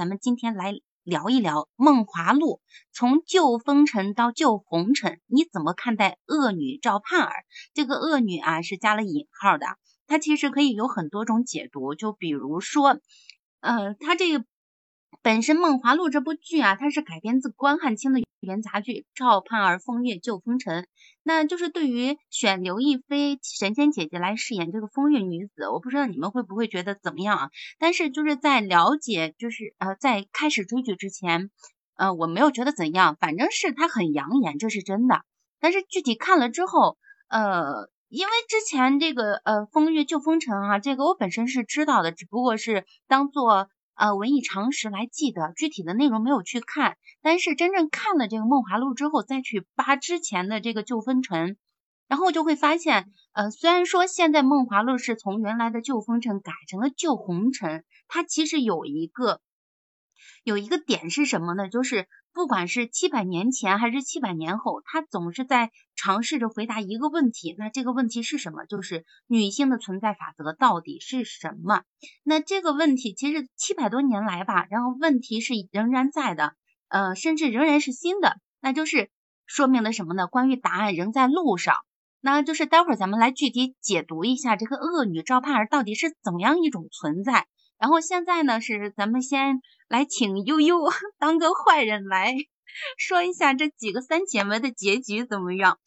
咱们今天来聊一聊《梦华录》，从旧风尘到旧红尘，你怎么看待恶女赵盼儿？这个恶女啊是加了引号的，它其实可以有很多种解读，就比如说，呃，它这个。本身《梦华录》这部剧啊，它是改编自关汉卿的元杂剧《赵盼儿风月旧风尘》。那就是对于选刘亦菲神仙姐姐来饰演这个风月女子，我不知道你们会不会觉得怎么样啊？但是就是在了解，就是呃，在开始追剧之前，呃，我没有觉得怎样，反正是她很养眼，这是真的。但是具体看了之后，呃，因为之前这个呃《风月旧风尘》啊，这个我本身是知道的，只不过是当做。呃，文艺常识来记得，具体的内容没有去看，但是真正看了这个《梦华录》之后，再去扒之前的这个旧风尘，然后就会发现，呃，虽然说现在《梦华录》是从原来的旧风尘改成了旧红尘，它其实有一个有一个点是什么呢？就是。不管是七百年前还是七百年后，他总是在尝试着回答一个问题。那这个问题是什么？就是女性的存在法则到底是什么？那这个问题其实七百多年来吧，然后问题是仍然在的，呃，甚至仍然是新的。那就是说明了什么呢？关于答案仍在路上。那就是待会儿咱们来具体解读一下这个恶女赵盼儿到底是怎么样一种存在。然后现在呢，是咱们先来请悠悠 当个坏人来 说一下这几个三姐妹的结局怎么样？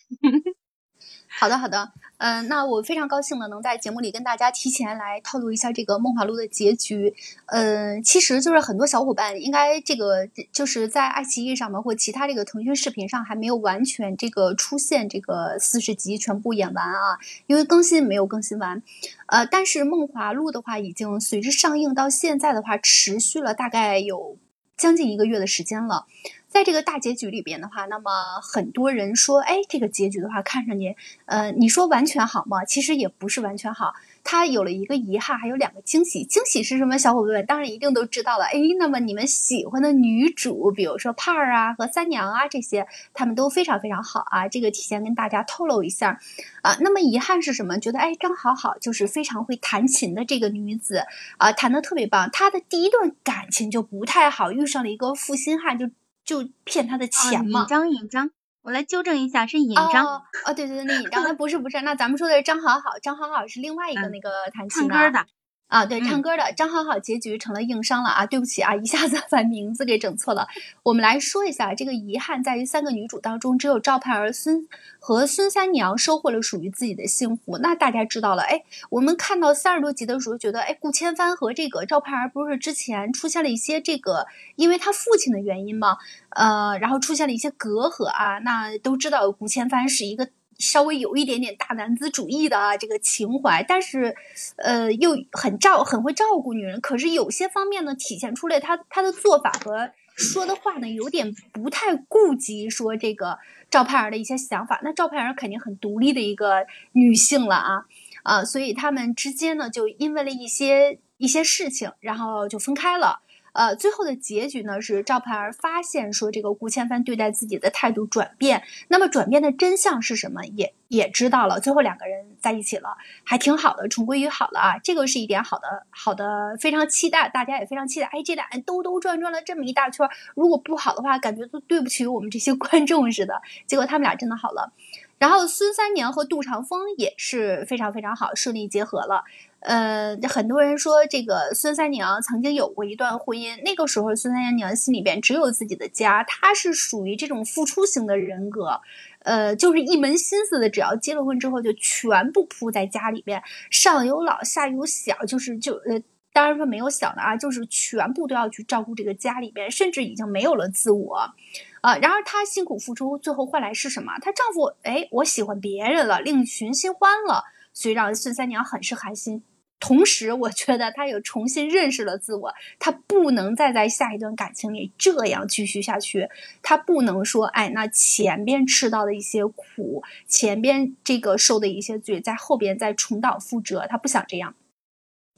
好的，好的，嗯，那我非常高兴呢，能在节目里跟大家提前来透露一下这个《梦华录》的结局。嗯，其实就是很多小伙伴应该这个就是在爱奇艺上面或其他这个腾讯视频上还没有完全这个出现这个四十集全部演完啊，因为更新没有更新完。呃，但是《梦华录》的话，已经随着上映到现在的话，持续了大概有将近一个月的时间了。在这个大结局里边的话，那么很多人说，哎，这个结局的话，看上去，呃，你说完全好吗？其实也不是完全好。它有了一个遗憾，还有两个惊喜。惊喜是什么？小伙伴们当然一定都知道了。哎，那么你们喜欢的女主，比如说盼儿啊和三娘啊这些，他们都非常非常好啊。这个提前跟大家透露一下啊。那么遗憾是什么？觉得哎，张好好就是非常会弹琴的这个女子啊，弹的特别棒。她的第一段感情就不太好，遇上了一个负心汉，就就骗她的钱嘛。尹章，尹章。我来纠正一下，是尹章哦，对对对，那尹章，那不是不是，那咱们说的是张好好，张好好是另外一个那个弹琴唱歌的。啊，对，唱歌的张好好结局成了硬伤了啊！对不起啊，一下子把名字给整错了。我们来说一下，这个遗憾在于三个女主当中，只有赵盼儿、孙和孙三娘收获了属于自己的幸福。那大家知道了，哎，我们看到三十多集的时候，觉得哎，顾千帆和这个赵盼儿不是之前出现了一些这个，因为他父亲的原因嘛，呃，然后出现了一些隔阂啊。那都知道顾千帆是一个。稍微有一点点大男子主义的啊，这个情怀，但是，呃，又很照很会照顾女人。可是有些方面呢，体现出来他他的做法和说的话呢，有点不太顾及说这个赵盼儿的一些想法。那赵盼儿肯定很独立的一个女性了啊啊，所以他们之间呢，就因为了一些一些事情，然后就分开了。呃，最后的结局呢是赵盼儿发现说这个顾千帆对待自己的态度转变，那么转变的真相是什么？也也知道了，最后两个人在一起了，还挺好的，重归于好了啊，这个是一点好的，好的，非常期待，大家也非常期待。哎，这俩人兜兜转转了这么一大圈，如果不好的话，感觉都对不起我们这些 观众似的。结果他们俩真的好了，然后孙三娘和杜长风也是非常非常好，顺利结合了。呃，很多人说这个孙三娘曾经有过一段婚姻，那个时候孙三娘心里边只有自己的家，她是属于这种付出型的人格，呃，就是一门心思的，只要结了婚之后就全部扑在家里边，上有老下有小，就是就呃，当然说没有小的啊，就是全部都要去照顾这个家里边，甚至已经没有了自我，啊，然而她辛苦付出，最后换来是什么？她丈夫哎，我喜欢别人了，另寻新欢了，所以让孙三娘很是寒心。同时，我觉得他又重新认识了自我，他不能再在下一段感情里这样继续下去，他不能说，哎，那前边吃到的一些苦，前边这个受的一些罪，在后边再重蹈覆辙，他不想这样。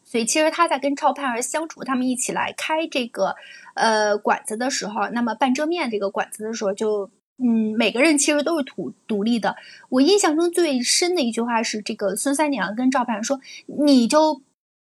所以，其实他在跟赵盼儿相处，他们一起来开这个呃馆子的时候，那么半遮面这个馆子的时候就。嗯，每个人其实都是独独立的。我印象中最深的一句话是，这个孙三娘跟赵盼说：“你就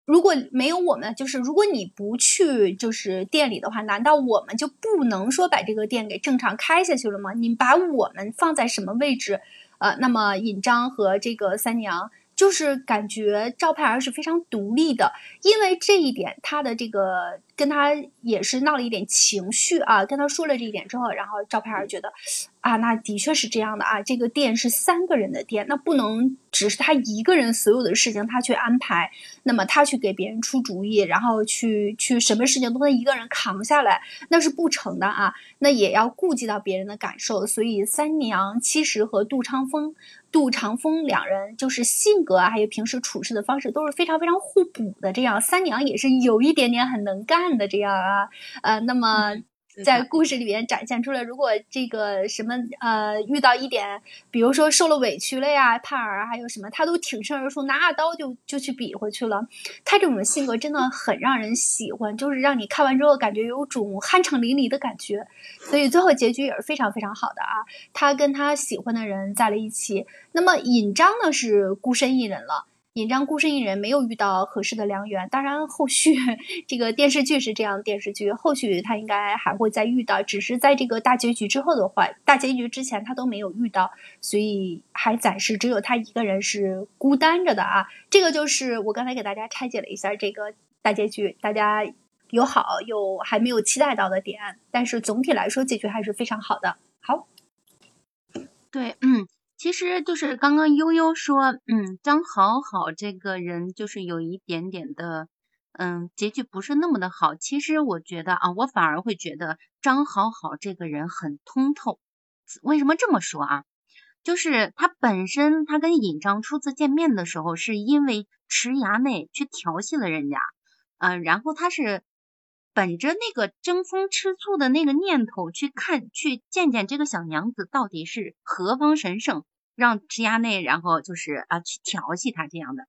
如果没有我们，就是如果你不去就是店里的话，难道我们就不能说把这个店给正常开下去了吗？你把我们放在什么位置？呃，那么尹章和这个三娘。就是感觉赵盼儿是非常独立的，因为这一点，他的这个跟他也是闹了一点情绪啊。跟他说了这一点之后，然后赵盼儿觉得，啊，那的确是这样的啊。这个店是三个人的店，那不能只是他一个人所有的事情他去安排，那么他去给别人出主意，然后去去什么事情都能一个人扛下来，那是不成的啊。那也要顾及到别人的感受，所以三娘其实和杜长风。杜长风两人就是性格啊，还有平时处事的方式都是非常非常互补的。这样三娘也是有一点点很能干的这样啊，呃，那么。在故事里面展现出来，如果这个什么呃遇到一点，比如说受了委屈了呀，盼儿还有什么，他都挺身而出，拿着刀就就去比划去了。他这种性格真的很让人喜欢，就是让你看完之后感觉有种酣畅淋漓的感觉。所以最后结局也是非常非常好的啊，他跟他喜欢的人在了一起。那么尹章呢是孤身一人了。尹章孤身一人，没有遇到合适的良缘。当然，后续这个电视剧是这样，电视剧后续他应该还会再遇到，只是在这个大结局之后的话，大结局之前他都没有遇到，所以还暂时只有他一个人是孤单着的啊。这个就是我刚才给大家拆解了一下这个大结局，大家有好有还没有期待到的点，但是总体来说结局还是非常好的。好，对，嗯。其实就是刚刚悠悠说，嗯，张好好这个人就是有一点点的，嗯，结局不是那么的好。其实我觉得啊，我反而会觉得张好好这个人很通透。为什么这么说啊？就是他本身他跟尹章初次见面的时候，是因为池衙内去调戏了人家，嗯，然后他是。本着那个争风吃醋的那个念头去看，去见见这个小娘子到底是何方神圣，让池衙内然后就是啊去调戏她这样的。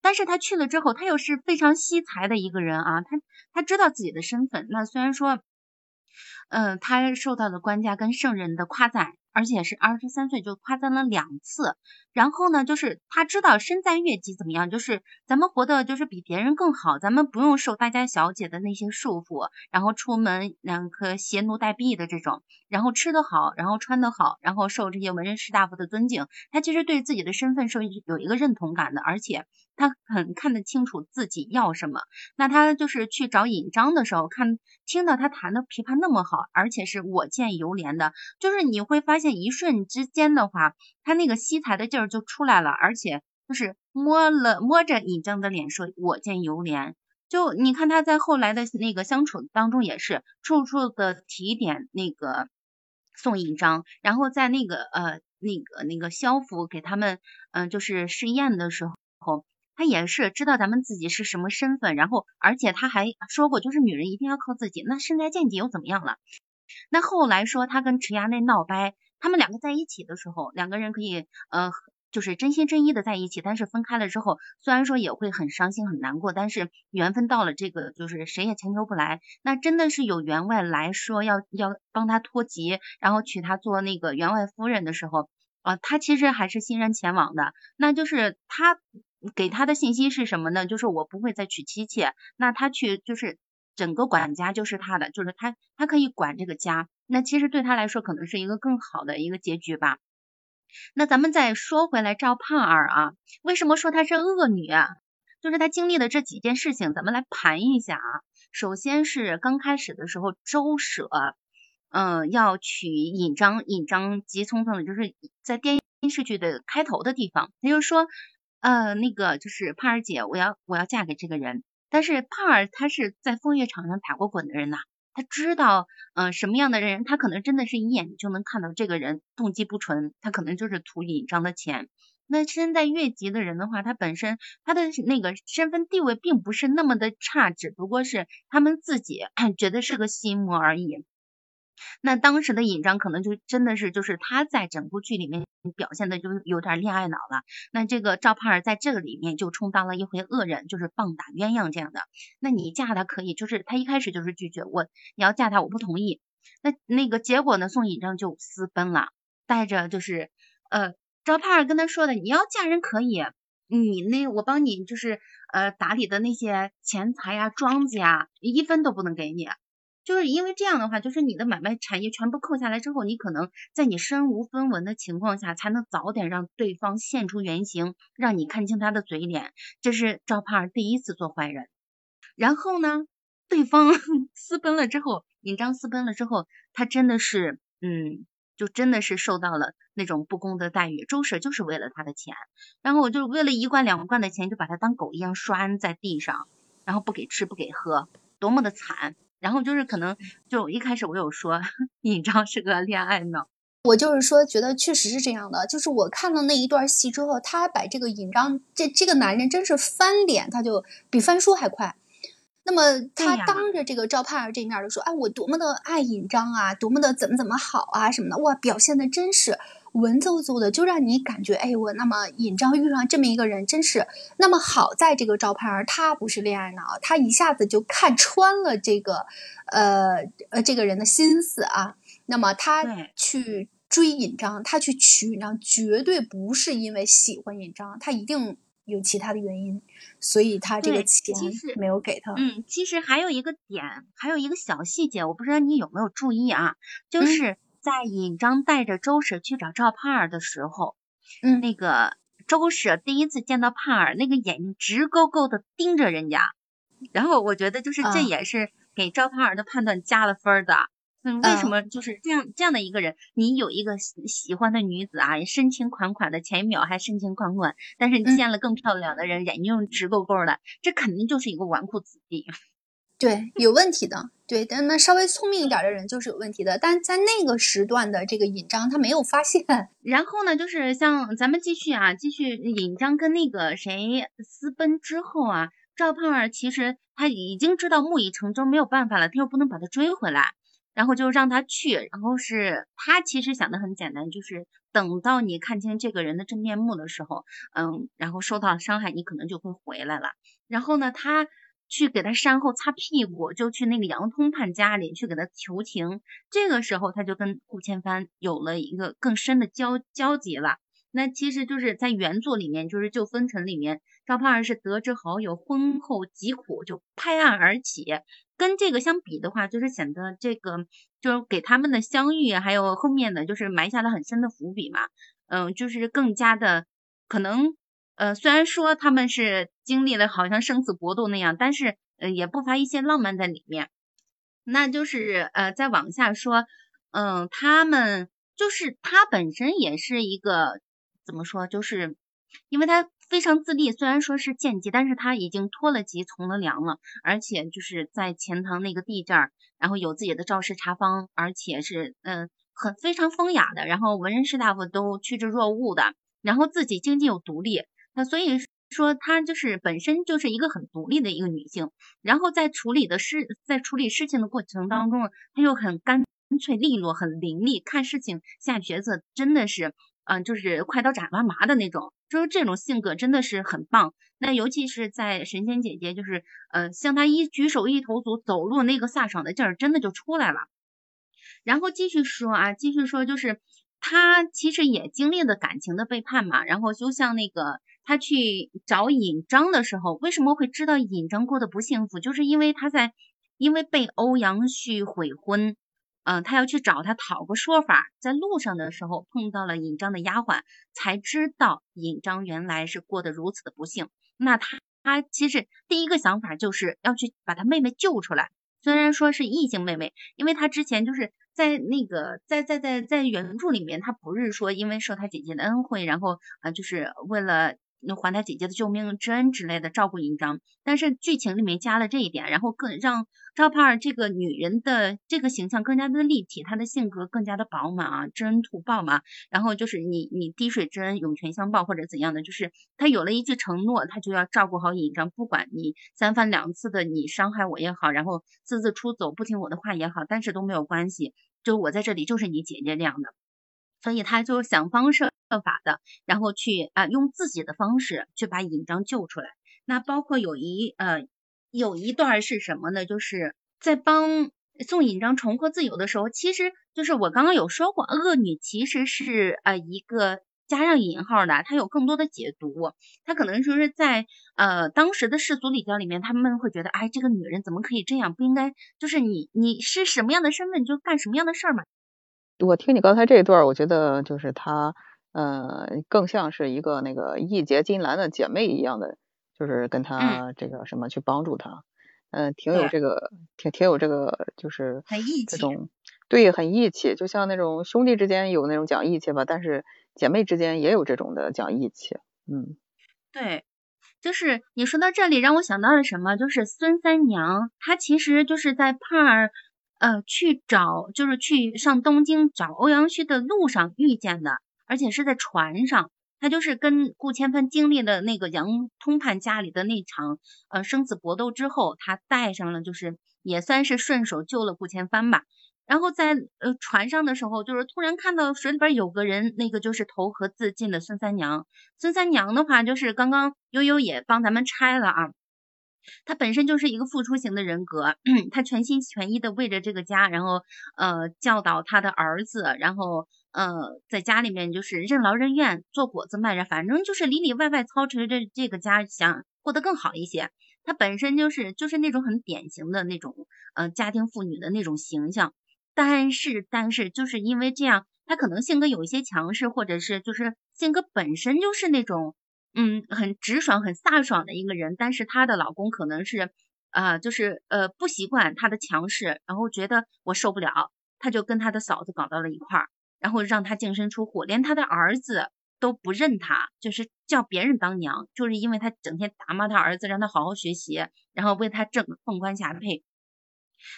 但是他去了之后，他又是非常惜才的一个人啊，他他知道自己的身份。那虽然说，嗯，他受到了官家跟圣人的夸赞。而且是二十三岁就夸赞了两次，然后呢，就是他知道身在越级怎么样，就是咱们活的就是比别人更好，咱们不用受大家小姐的那些束缚，然后出门两个携奴带婢的这种，然后吃得好，然后穿得好，然后受这些文人士大夫的尊敬，他其实对自己的身份是有一个认同感的，而且他很看得清楚自己要什么。那他就是去找尹章的时候，看听到他弹的琵琶那么好，而且是我见犹怜的，就是你会发现。一瞬之间的话，他那个惜才的劲儿就出来了，而且就是摸了摸着尹章的脸说：“我见犹怜。”就你看他在后来的那个相处当中，也是处处的提点那个宋尹章，然后在那个呃那个那个萧府给他们嗯就是试验的时候，他也是知道咱们自己是什么身份，然后而且他还说过，就是女人一定要靠自己，那身在贱籍又怎么样了？那后来说他跟池衙内闹掰。他们两个在一起的时候，两个人可以呃，就是真心真意的在一起。但是分开了之后，虽然说也会很伤心很难过，但是缘分到了，这个就是谁也强求不来。那真的是有员外来说要要帮他脱籍，然后娶她做那个员外夫人的时候，啊，他其实还是欣然前往的。那就是他给他的信息是什么呢？就是我不会再娶妻妾。那他去就是整个管家就是他的，就是他他可以管这个家。那其实对他来说可能是一个更好的一个结局吧。那咱们再说回来，赵盼儿啊，为什么说她是恶女啊？就是她经历的这几件事情，咱们来盘一下啊。首先是刚开始的时候，周舍嗯要娶尹章，尹章急匆匆的，就是在电视剧的开头的地方，他就说呃那个就是盼儿姐，我要我要嫁给这个人。但是盼儿她是在风月场上打过滚的人呐。他知道，嗯，什么样的人，他可能真的是一眼就能看到这个人动机不纯，他可能就是图尹章的钱。那身在越级的人的话，他本身他的那个身份地位并不是那么的差，只不过是他们自己 觉得是个心魔而已。那当时的尹章可能就真的是，就是他在整部剧里面表现的就有点恋爱脑了。那这个赵盼儿在这个里面就充当了一回恶人，就是棒打鸳鸯这样的。那你嫁他可以，就是他一开始就是拒绝我，你要嫁他我不同意。那那个结果呢，宋尹章就私奔了，带着就是呃赵盼儿跟他说的，你要嫁人可以，你那我帮你就是呃打理的那些钱财呀、庄子呀，一分都不能给你。就是因为这样的话，就是你的买卖产业全部扣下来之后，你可能在你身无分文的情况下，才能早点让对方现出原形，让你看清他的嘴脸。这是赵盼儿第一次做坏人。然后呢，对方 私奔了之后，尹章私奔了之后，他真的是，嗯。就真的是受到了那种不公的待遇，周婶就是为了他的钱，然后我就为了一罐两罐的钱，就把他当狗一样拴在地上，然后不给吃不给喝，多么的惨。然后就是可能就一开始我有说 尹章是个恋爱脑，我就是说觉得确实是这样的，就是我看了那一段戏之后，他把这个尹章这这个男人真是翻脸，他就比翻书还快。那么他当着这个赵盼儿这面就说：“哎，我多么的爱尹章啊，多么的怎么怎么好啊什么的，哇，表现的真是文绉绉的，就让你感觉，哎，我那么尹章遇上这么一个人，真是那么好在这个赵盼儿他不是恋爱脑，他一下子就看穿了这个，呃呃这个人的心思啊。那么他去追尹章，他去娶尹章，绝对不是因为喜欢尹章，他一定。”有其他的原因，所以他这个钱没有给他。嗯，其实还有一个点，还有一个小细节，我不知道你有没有注意啊？就是在尹章带着周舍去找赵盼儿的时候，嗯，那个周舍第一次见到盼儿，那个眼睛直勾勾的盯着人家，然后我觉得就是这也是给赵盼儿的判断加了分的。嗯，为什么就是这样这样的一个人？你有一个喜欢的女子啊，深情款款的，前一秒还深情款款，但是你见了更漂亮的人，眼睛直勾勾的，这肯定就是一个纨绔子弟。对，有问题的。对，但那稍微聪明一点的人就是有问题的。但在那个时段的这个尹章，他没有发现。然后呢，就是像咱们继续啊，继续尹章跟那个谁私奔之后啊，赵盼儿其实他已经知道木已成舟，没有办法了，他又不能把他追回来。然后就让他去，然后是他其实想的很简单，就是等到你看清这个人的真面目的时候，嗯，然后受到伤害，你可能就会回来了。然后呢，他去给他善后擦屁股，就去那个杨通判家里去给他求情。这个时候他就跟顾千帆有了一个更深的交交集了。那其实就是在原作里面，就是《旧风尘》里面，赵盼儿是得知好友婚后疾苦，就拍案而起。跟这个相比的话，就是显得这个就是给他们的相遇，还有后面的就是埋下了很深的伏笔嘛。嗯，就是更加的可能，呃，虽然说他们是经历了好像生死搏斗那样，但是呃也不乏一些浪漫在里面。那就是呃再往下说，嗯，他们就是他本身也是一个。怎么说？就是因为他非常自立，虽然说是贱籍，但是他已经脱了籍，从了良了，而且就是在钱塘那个地这儿，然后有自己的赵氏茶坊，而且是嗯很非常风雅的，然后文人士大夫都趋之若鹜的，然后自己经济又独立，那所以说她就是本身就是一个很独立的一个女性，然后在处理的事在处理事情的过程当中，她又很干脆利落，很伶俐，看事情下决策真的是。嗯，就是快刀斩乱麻的那种，就是这种性格真的是很棒。那尤其是在神仙姐姐，就是呃，像她一举手一投足走路那个飒爽的劲儿，真的就出来了。然后继续说啊，继续说，就是她其实也经历了感情的背叛嘛。然后就像那个他去找尹章的时候，为什么会知道尹章过得不幸福？就是因为他在因为被欧阳旭悔婚。嗯，他要去找他讨个说法，在路上的时候碰到了尹章的丫鬟，才知道尹章原来是过得如此的不幸。那他他其实第一个想法就是要去把他妹妹救出来，虽然说是异性妹妹，因为他之前就是在那个在在在在原著里面，他不是说因为受他姐姐的恩惠，然后啊就是为了。还他姐姐的救命之恩之类的，照顾尹章，但是剧情里面加了这一点，然后更让赵盼儿这个女人的这个形象更加的立体，她的性格更加的饱满啊，知恩图报嘛。然后就是你你滴水之恩涌泉相报或者怎样的，就是她有了一句承诺，她就要照顾好尹章，不管你三番两次的你伤害我也好，然后私自出走不听我的话也好，但是都没有关系，就我在这里就是你姐姐这样的，所以她就想方设。法的，然后去啊，用自己的方式去把尹章救出来。那包括有一呃，有一段是什么呢？就是在帮宋尹章重获自由的时候，其实就是我刚刚有说过，恶女其实是呃一个加上引号的，它有更多的解读。它可能说是在呃当时的世俗礼教里面，他们会觉得，哎，这个女人怎么可以这样？不应该，就是你你是什么样的身份就干什么样的事儿嘛。我听你刚才这一段，我觉得就是她，呃，更像是一个那个义结金兰的姐妹一样的，就是跟她这个什么去帮助她，嗯，挺有这个，挺挺有这个，就是很义气，这种对，很义气，就像那种兄弟之间有那种讲义气吧，但是姐妹之间也有这种的讲义气，嗯，对，就是你说到这里，让我想到了什么？就是孙三娘，她其实就是在胖儿。呃，去找就是去上东京找欧阳旭的路上遇见的，而且是在船上。他就是跟顾千帆经历了那个杨通判家里的那场呃生死搏斗之后，他带上了，就是也算是顺手救了顾千帆吧。然后在呃船上的时候，就是突然看到水里边有个人，那个就是投河自尽的孙三娘。孙三娘的话，就是刚刚悠悠也帮咱们拆了啊。他本身就是一个付出型的人格，他全心全意的为着这个家，然后呃教导他的儿子，然后呃在家里面就是任劳任怨做果子卖着，反正就是里里外外操持着这个家，想过得更好一些。他本身就是就是那种很典型的那种呃家庭妇女的那种形象，但是但是就是因为这样，他可能性格有一些强势，或者是就是性格本身就是那种。嗯，很直爽、很飒爽的一个人，但是她的老公可能是，呃，就是呃不习惯她的强势，然后觉得我受不了，他就跟他的嫂子搞到了一块儿，然后让他净身出户，连他的儿子都不认他，就是叫别人当娘，就是因为他整天打骂他儿子，让他好好学习，然后为他挣凤冠霞帔。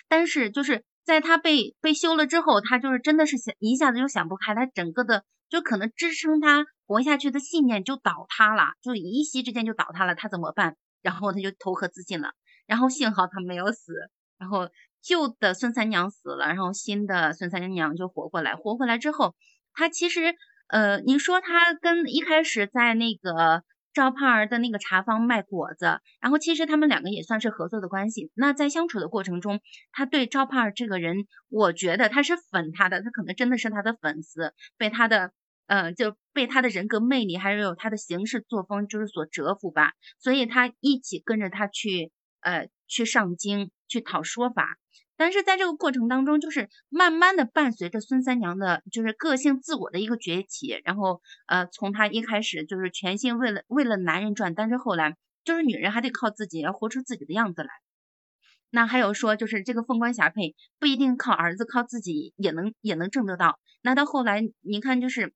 但是就是在他被被休了之后，他就是真的是想一下子就想不开，他整个的就可能支撑他。活下去的信念就倒塌了，就一夕之间就倒塌了，他怎么办？然后他就投河自尽了。然后幸好他没有死，然后旧的孙三娘死了，然后新的孙三娘就活过来。活过来之后，他其实呃，你说他跟一开始在那个赵盼儿的那个茶坊卖果子，然后其实他们两个也算是合作的关系。那在相处的过程中，他对赵盼儿这个人，我觉得他是粉他的，他可能真的是他的粉丝，被他的。呃，就被他的人格魅力，还有他的行事作风，就是所折服吧。所以他一起跟着他去，呃，去上京去讨说法。但是在这个过程当中，就是慢慢的伴随着孙三娘的，就是个性自我的一个崛起。然后，呃，从她一开始就是全心为了为了男人转，但是后来就是女人还得靠自己，要活出自己的样子来。那还有说，就是这个凤冠霞帔不一定靠儿子，靠自己也能也能挣得到。那到后来，你看就是。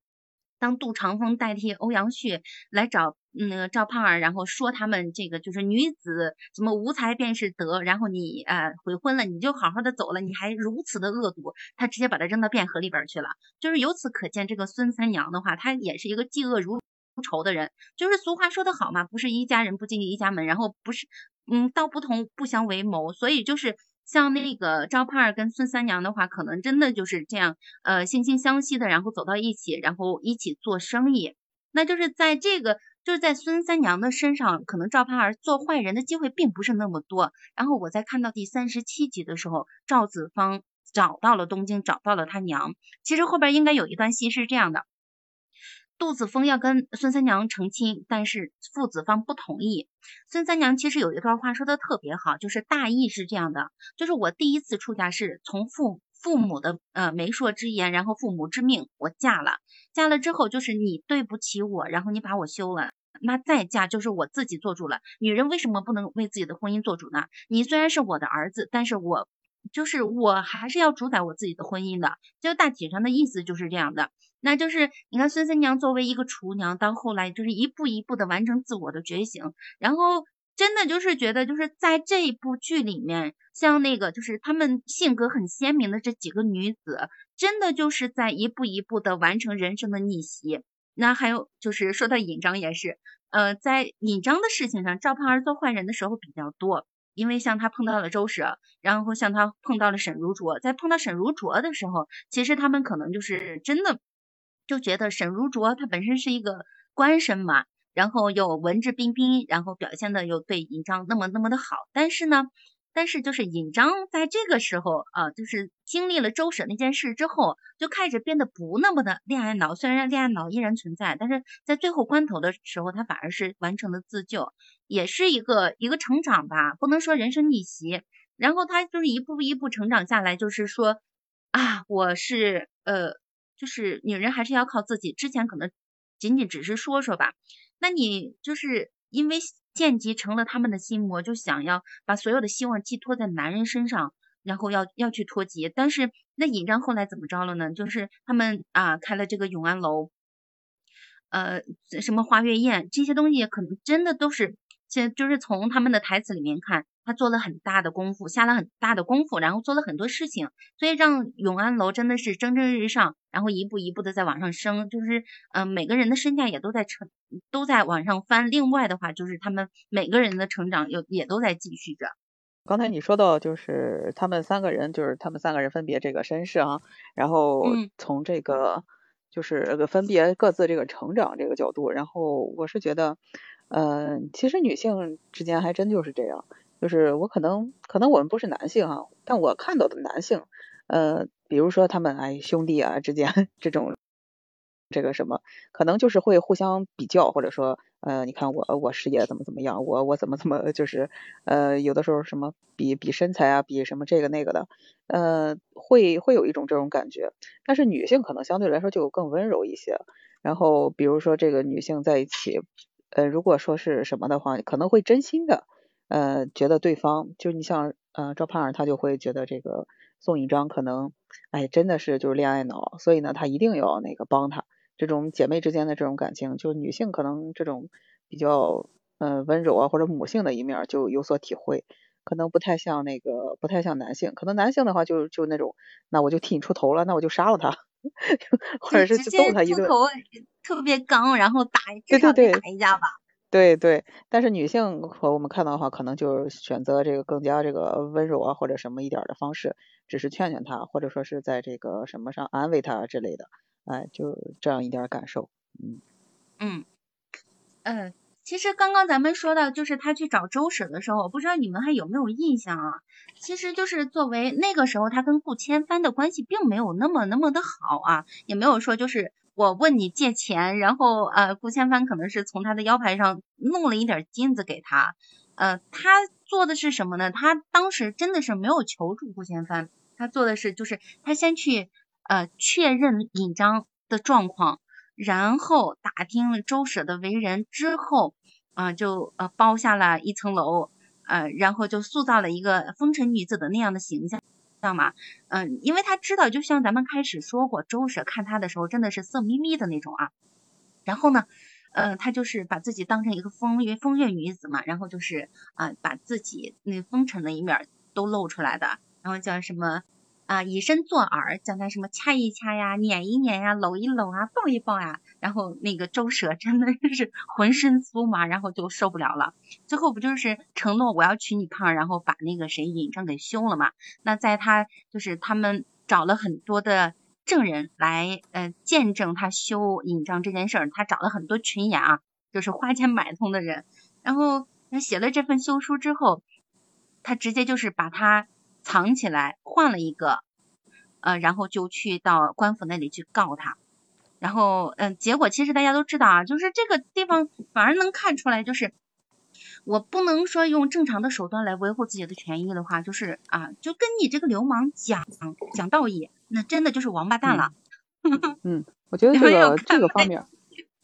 当杜长风代替欧阳旭来找那个赵盼儿，然后说他们这个就是女子怎么无才便是德，然后你呃悔婚了，你就好好的走了，你还如此的恶毒，他直接把他扔到汴河里边去了。就是由此可见，这个孙三娘的话，她也是一个嫉恶如仇的人。就是俗话说得好嘛，不是一家人不进一家门，然后不是嗯道不同不相为谋，所以就是。像那个赵盼儿跟孙三娘的话，可能真的就是这样，呃，惺惺相惜的，然后走到一起，然后一起做生意。那就是在这个，就是在孙三娘的身上，可能赵盼儿做坏人的机会并不是那么多。然后我在看到第三十七集的时候，赵子芳找到了东京，找到了他娘。其实后边应该有一段戏是这样的。杜子峰要跟孙三娘成亲，但是父子方不同意。孙三娘其实有一段话说的特别好，就是大意是这样的：就是我第一次出嫁是从父父母的呃媒妁之言，然后父母之命，我嫁了。嫁了之后就是你对不起我，然后你把我休了。那再嫁就是我自己做主了。女人为什么不能为自己的婚姻做主呢？你虽然是我的儿子，但是我就是我还是要主宰我自己的婚姻的。就大体上的意思就是这样的。那就是你看孙三娘作为一个厨娘，到后来就是一步一步的完成自我的觉醒，然后真的就是觉得就是在这一部剧里面，像那个就是她们性格很鲜明的这几个女子，真的就是在一步一步的完成人生的逆袭。那还有就是说到尹章也是，呃，在尹章的事情上，赵盼儿做坏人的时候比较多，因为像他碰到了周舍，然后像他碰到了沈如琢，在碰到沈如琢的时候，其实他们可能就是真的。就觉得沈如琢他本身是一个官绅嘛，然后又文质彬彬，然后表现的又对尹章那么那么的好，但是呢，但是就是尹章在这个时候啊，就是经历了周舍那件事之后，就开始变得不那么的恋爱脑。虽然恋爱脑依然存在，但是在最后关头的时候，他反而是完成了自救，也是一个一个成长吧，不能说人生逆袭。然后他就是一步一步成长下来，就是说啊，我是呃，就是女人还是要靠自己。之前可能仅仅只是说说吧，那你就是因为间接成了他们的心魔，就想要把所有的希望寄托在男人身上，然后要要去脱节。但是那尹章后来怎么着了呢？就是他们啊开了这个永安楼，呃，什么花月宴这些东西，可能真的都是，现就是从他们的台词里面看。他做了很大的功夫，下了很大的功夫，然后做了很多事情，所以让永安楼真的是蒸蒸日上，然后一步一步的在往上升，就是嗯，每个人的身价也都在成，都在往上翻。另外的话，就是他们每个人的成长又也都在继续着。刚才你说到，就是他们三个人，就是他们三个人分别这个身世啊，然后从这个就是分别各自这个成长这个角度，然后我是觉得，嗯，其实女性之间还真就是这样。就是我可能可能我们不是男性哈，但我看到的男性，呃，比如说他们哎兄弟啊之间这种这个什么，可能就是会互相比较，或者说呃你看我我事业怎么怎么样，我我怎么怎么就是呃有的时候什么比比身材啊，比什么这个那个的，呃会会有一种这种感觉。但是女性可能相对来说就更温柔一些。然后比如说这个女性在一起，呃如果说是什么的话，可能会真心的。呃，觉得对方就是你像呃赵盼儿，他就会觉得这个宋引章可能，哎，真的是就是恋爱脑，所以呢，他一定要那个帮他。这种姐妹之间的这种感情，就女性可能这种比较呃温柔啊或者母性的一面就有所体会，可能不太像那个不太像男性，可能男性的话就就那种，那我就替你出头了，那我就杀了他，或者是揍他一顿，特别刚，然后打至少得打一架吧。对对，但是女性和我们看到的话，可能就是选择这个更加这个温柔啊，或者什么一点的方式，只是劝劝他，或者说是在这个什么上安慰他之类的，哎，就这样一点感受，嗯嗯嗯，其实刚刚咱们说到，就是他去找周舍的时候，我不知道你们还有没有印象啊？其实就是作为那个时候，他跟顾千帆的关系并没有那么那么的好啊，也没有说就是。我问你借钱，然后呃，顾千帆可能是从他的腰牌上弄了一点金子给他，呃，他做的是什么呢？他当时真的是没有求助顾千帆，他做的是就是他先去呃确认尹章的状况，然后打听了周舍的为人之后，啊就呃包下了一层楼，呃，然后就塑造了一个风尘女子的那样的形象。知道吗？嗯，因为他知道，就像咱们开始说过，周舍看他的时候真的是色眯眯的那种啊。然后呢，嗯，他就是把自己当成一个风月风月女子嘛，然后就是啊，把自己那风尘的一面都露出来的，然后叫什么？啊，以身作饵，叫他什么掐一掐呀，捻一捻呀，搂一搂啊，抱一抱呀，然后那个周舍真的是 浑身酥麻，然后就受不了了。最后不就是承诺我要娶你胖，然后把那个谁尹正给休了嘛？那在他就是他们找了很多的证人来呃见证他休尹章这件事儿，他找了很多群演啊，就是花钱买通的人。然后他写了这份休书之后，他直接就是把他。藏起来，换了一个，呃，然后就去到官府那里去告他，然后，嗯，结果其实大家都知道啊，就是这个地方反而能看出来，就是我不能说用正常的手段来维护自己的权益的话，就是啊，就跟你这个流氓讲讲道义，那真的就是王八蛋了。嗯，我觉得这个这个方面，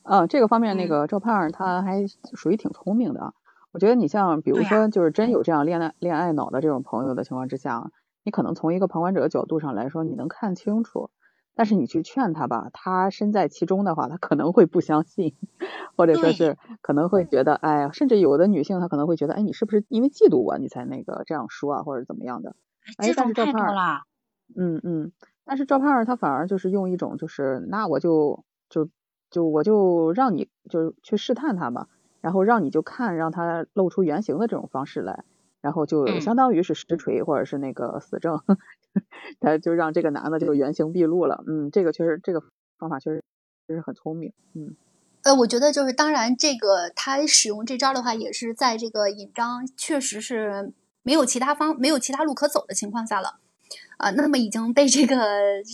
啊，这个方面那个赵胖他还属于挺聪明的。我觉得你像，比如说，就是真有这样恋爱恋爱脑的这种朋友的情况之下，你可能从一个旁观者的角度上来说，你能看清楚，但是你去劝他吧，他身在其中的话，他可能会不相信，或者说是可能会觉得，哎呀，甚至有的女性她可能会觉得，哎，你是不是因为嫉妒我，你才那个这样说啊，或者怎么样的？哎，但是赵胖儿，嗯嗯，但是赵胖儿他反而就是用一种就是，那我就就就我就让你就是去试探他吧。然后让你就看，让他露出原形的这种方式来，然后就相当于是实锤或者是那个死证，他就让这个男的就原形毕露了。嗯，这个确实这个方法确实确实很聪明。嗯，呃，我觉得就是当然这个他使用这招的话，也是在这个尹章确实是没有其他方没有其他路可走的情况下了。啊，那么已经被这个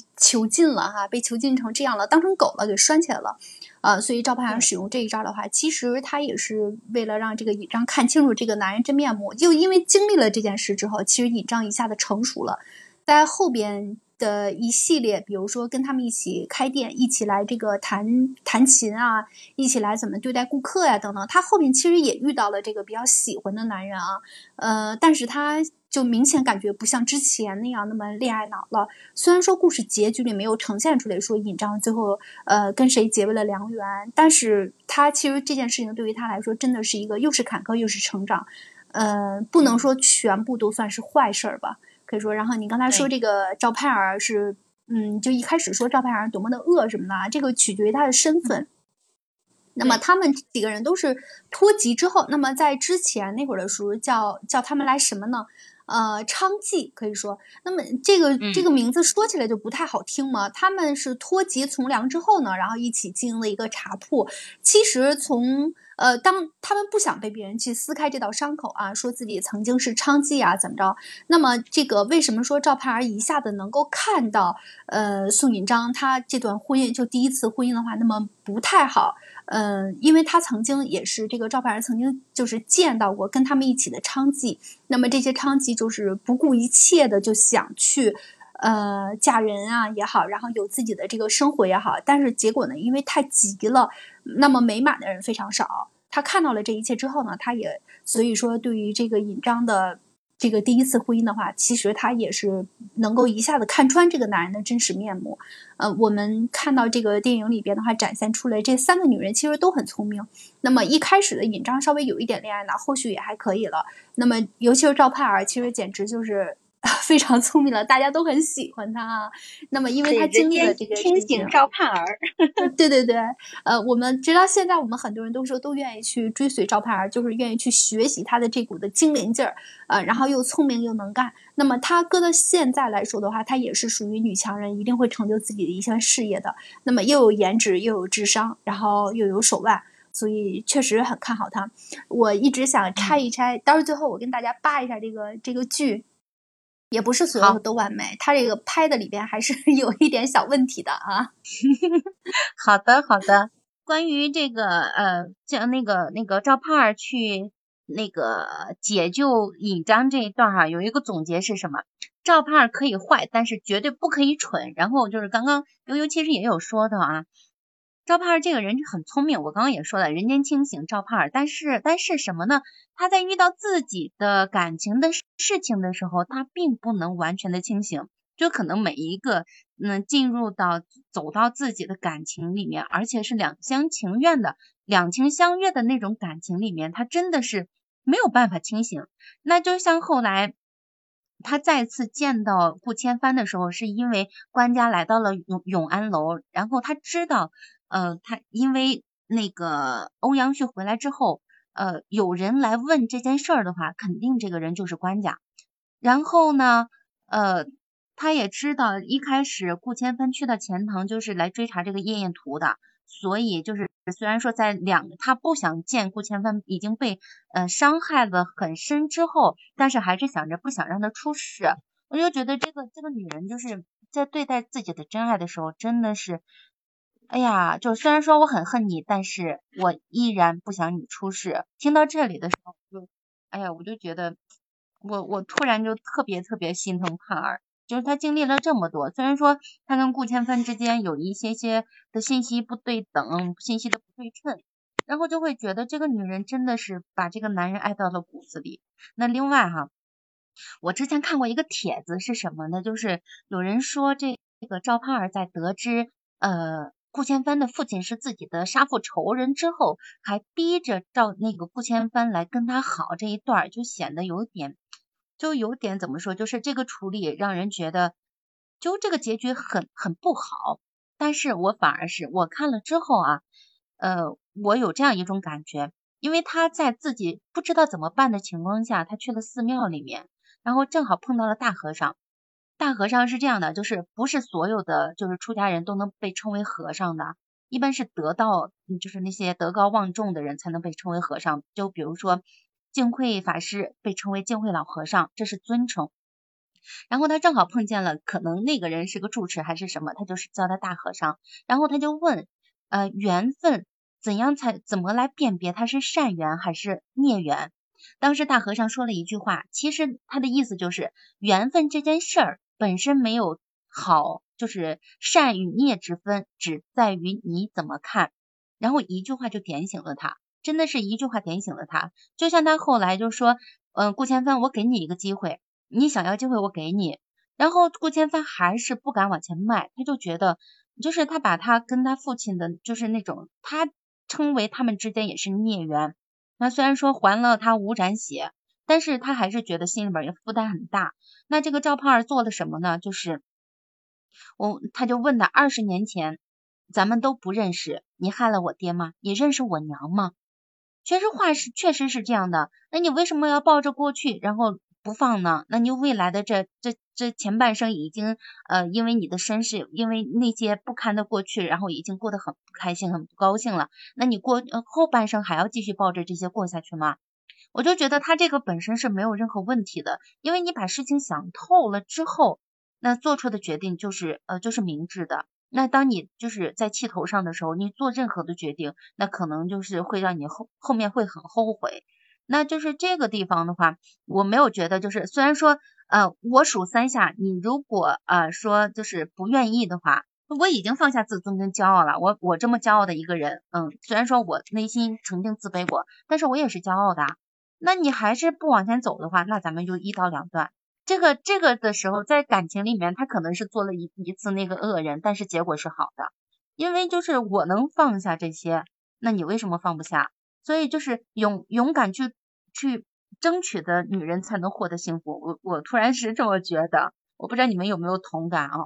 囚禁了哈，被囚禁成这样了，当成狗了，给拴起来了。啊，所以赵盼儿使用这一招的话，其实他也是为了让这个尹章看清楚这个男人真面目。就因为经历了这件事之后，其实尹章一下子成熟了，在后边。的一系列，比如说跟他们一起开店，一起来这个弹弹琴啊，一起来怎么对待顾客呀，等等。他后面其实也遇到了这个比较喜欢的男人啊，呃，但是他就明显感觉不像之前那样那么恋爱脑了。虽然说故事结局里没有呈现出来说尹章最后呃跟谁结为了良缘，但是他其实这件事情对于他来说真的是一个又是坎坷又是成长，呃，不能说全部都算是坏事儿吧。可以说，然后你刚才说这个赵盼儿是，嗯，就一开始说赵盼儿多么的恶什么的，这个取决于他的身份。那么他们几个人都是脱籍之后，那么在之前那会儿的时候叫叫他们来什么呢？呃，娼妓可以说。那么这个这个名字说起来就不太好听嘛。他们是脱籍从良之后呢，然后一起经营了一个茶铺。其实从呃，当他们不想被别人去撕开这道伤口啊，说自己曾经是娼妓啊，怎么着？那么这个为什么说赵盼儿一下子能够看到，呃，宋引章他这段婚姻就第一次婚姻的话，那么不太好？嗯，因为他曾经也是这个赵盼儿曾经就是见到过跟他们一起的娼妓，那么这些娼妓就是不顾一切的就想去。呃，嫁人啊也好，然后有自己的这个生活也好，但是结果呢，因为太急了，那么美满的人非常少。他看到了这一切之后呢，他也所以说，对于这个尹章的这个第一次婚姻的话，其实他也是能够一下子看穿这个男人的真实面目。呃，我们看到这个电影里边的话，展现出来这三个女人其实都很聪明。那么一开始的尹章稍微有一点恋爱脑，后续也还可以了。那么尤其是赵盼儿，其实简直就是。非常聪明了，大家都很喜欢他啊。那么，因为他经历了这个清醒赵盼儿，对对对，呃，我们直到现在，我们很多人都说都愿意去追随赵盼儿，就是愿意去学习他的这股的精灵劲儿，呃，然后又聪明又能干。那么他搁到现在来说的话，他也是属于女强人，一定会成就自己的一项事业的。那么又有颜值，又有智商，然后又有手腕，所以确实很看好他。我一直想拆一拆，到时候最后我跟大家扒一下这个这个剧。也不是所有的都完美，他这个拍的里边还是 有一点小问题的啊。好的，好的。关于这个呃，像那个那个赵盼儿去那个解救尹章这一段哈，有一个总结是什么？赵盼儿可以坏，但是绝对不可以蠢。然后就是刚刚悠悠其实也有说的啊。赵盼儿这个人很聪明，我刚刚也说了，人间清醒赵盼儿。但是，但是什么呢？他在遇到自己的感情的事情的时候，他并不能完全的清醒。就可能每一个，嗯，进入到走到自己的感情里面，而且是两厢情愿的、两情相悦的那种感情里面，他真的是没有办法清醒。那就像后来他再次见到顾千帆的时候，是因为官家来到了永永安楼，然后他知道。呃，他因为那个欧阳旭回来之后，呃，有人来问这件事儿的话，肯定这个人就是官家。然后呢，呃，他也知道一开始顾千帆去到钱塘就是来追查这个叶燕图的，所以就是虽然说在两他不想见顾千帆已经被呃伤害的很深之后，但是还是想着不想让他出事。我就觉得这个这个女人就是在对待自己的真爱的时候，真的是。哎呀，就虽然说我很恨你，但是我依然不想你出事。听到这里的时候，就，哎呀，我就觉得，我我突然就特别特别心疼盼儿，就是他经历了这么多，虽然说他跟顾千帆之间有一些些的信息不对等，信息的不对称，然后就会觉得这个女人真的是把这个男人爱到了骨子里。那另外哈，我之前看过一个帖子是什么呢？就是有人说这个赵盼儿在得知呃。顾千帆的父亲是自己的杀父仇人，之后还逼着赵那个顾千帆来跟他好，这一段就显得有点，就有点怎么说，就是这个处理让人觉得，就这个结局很很不好。但是我反而是我看了之后啊，呃，我有这样一种感觉，因为他在自己不知道怎么办的情况下，他去了寺庙里面，然后正好碰到了大和尚。大和尚是这样的，就是不是所有的就是出家人都能被称为和尚的，一般是得道，就是那些德高望重的人才能被称为和尚。就比如说，净慧法师被称为净慧老和尚，这是尊称。然后他正好碰见了，可能那个人是个住持还是什么，他就是叫他大和尚。然后他就问，呃，缘分怎样才怎么来辨别他是善缘还是孽缘？当时大和尚说了一句话，其实他的意思就是缘分这件事儿本身没有好，就是善与孽之分，只在于你怎么看。然后一句话就点醒了他，真的是一句话点醒了他。就像他后来就说，嗯，顾千帆，我给你一个机会。你想要机会，我给你。然后顾千帆还是不敢往前迈，他就觉得，就是他把他跟他父亲的，就是那种他称为他们之间也是孽缘。那虽然说还了他五盏血，但是他还是觉得心里边也负担很大。那这个赵胖儿做了什么呢？就是我，他就问他，二十年前咱们都不认识，你害了我爹吗？你认识我娘吗？确实话是确实是这样的。那你为什么要抱着过去，然后？不放呢？那你未来的这这这前半生已经呃，因为你的身世，因为那些不堪的过去，然后已经过得很不开心，很不高兴了。那你过后半生还要继续抱着这些过下去吗？我就觉得他这个本身是没有任何问题的，因为你把事情想透了之后，那做出的决定就是呃就是明智的。那当你就是在气头上的时候，你做任何的决定，那可能就是会让你后后面会很后悔。那就是这个地方的话，我没有觉得就是虽然说呃我数三下，你如果呃说就是不愿意的话，我已经放下自尊跟骄傲了。我我这么骄傲的一个人，嗯，虽然说我内心曾经自卑过，但是我也是骄傲的。那你还是不往前走的话，那咱们就一刀两断。这个这个的时候，在感情里面，他可能是做了一一次那个恶人，但是结果是好的，因为就是我能放下这些，那你为什么放不下？所以就是勇勇敢去去争取的女人才能获得幸福。我我突然是这么觉得，我不知道你们有没有同感啊？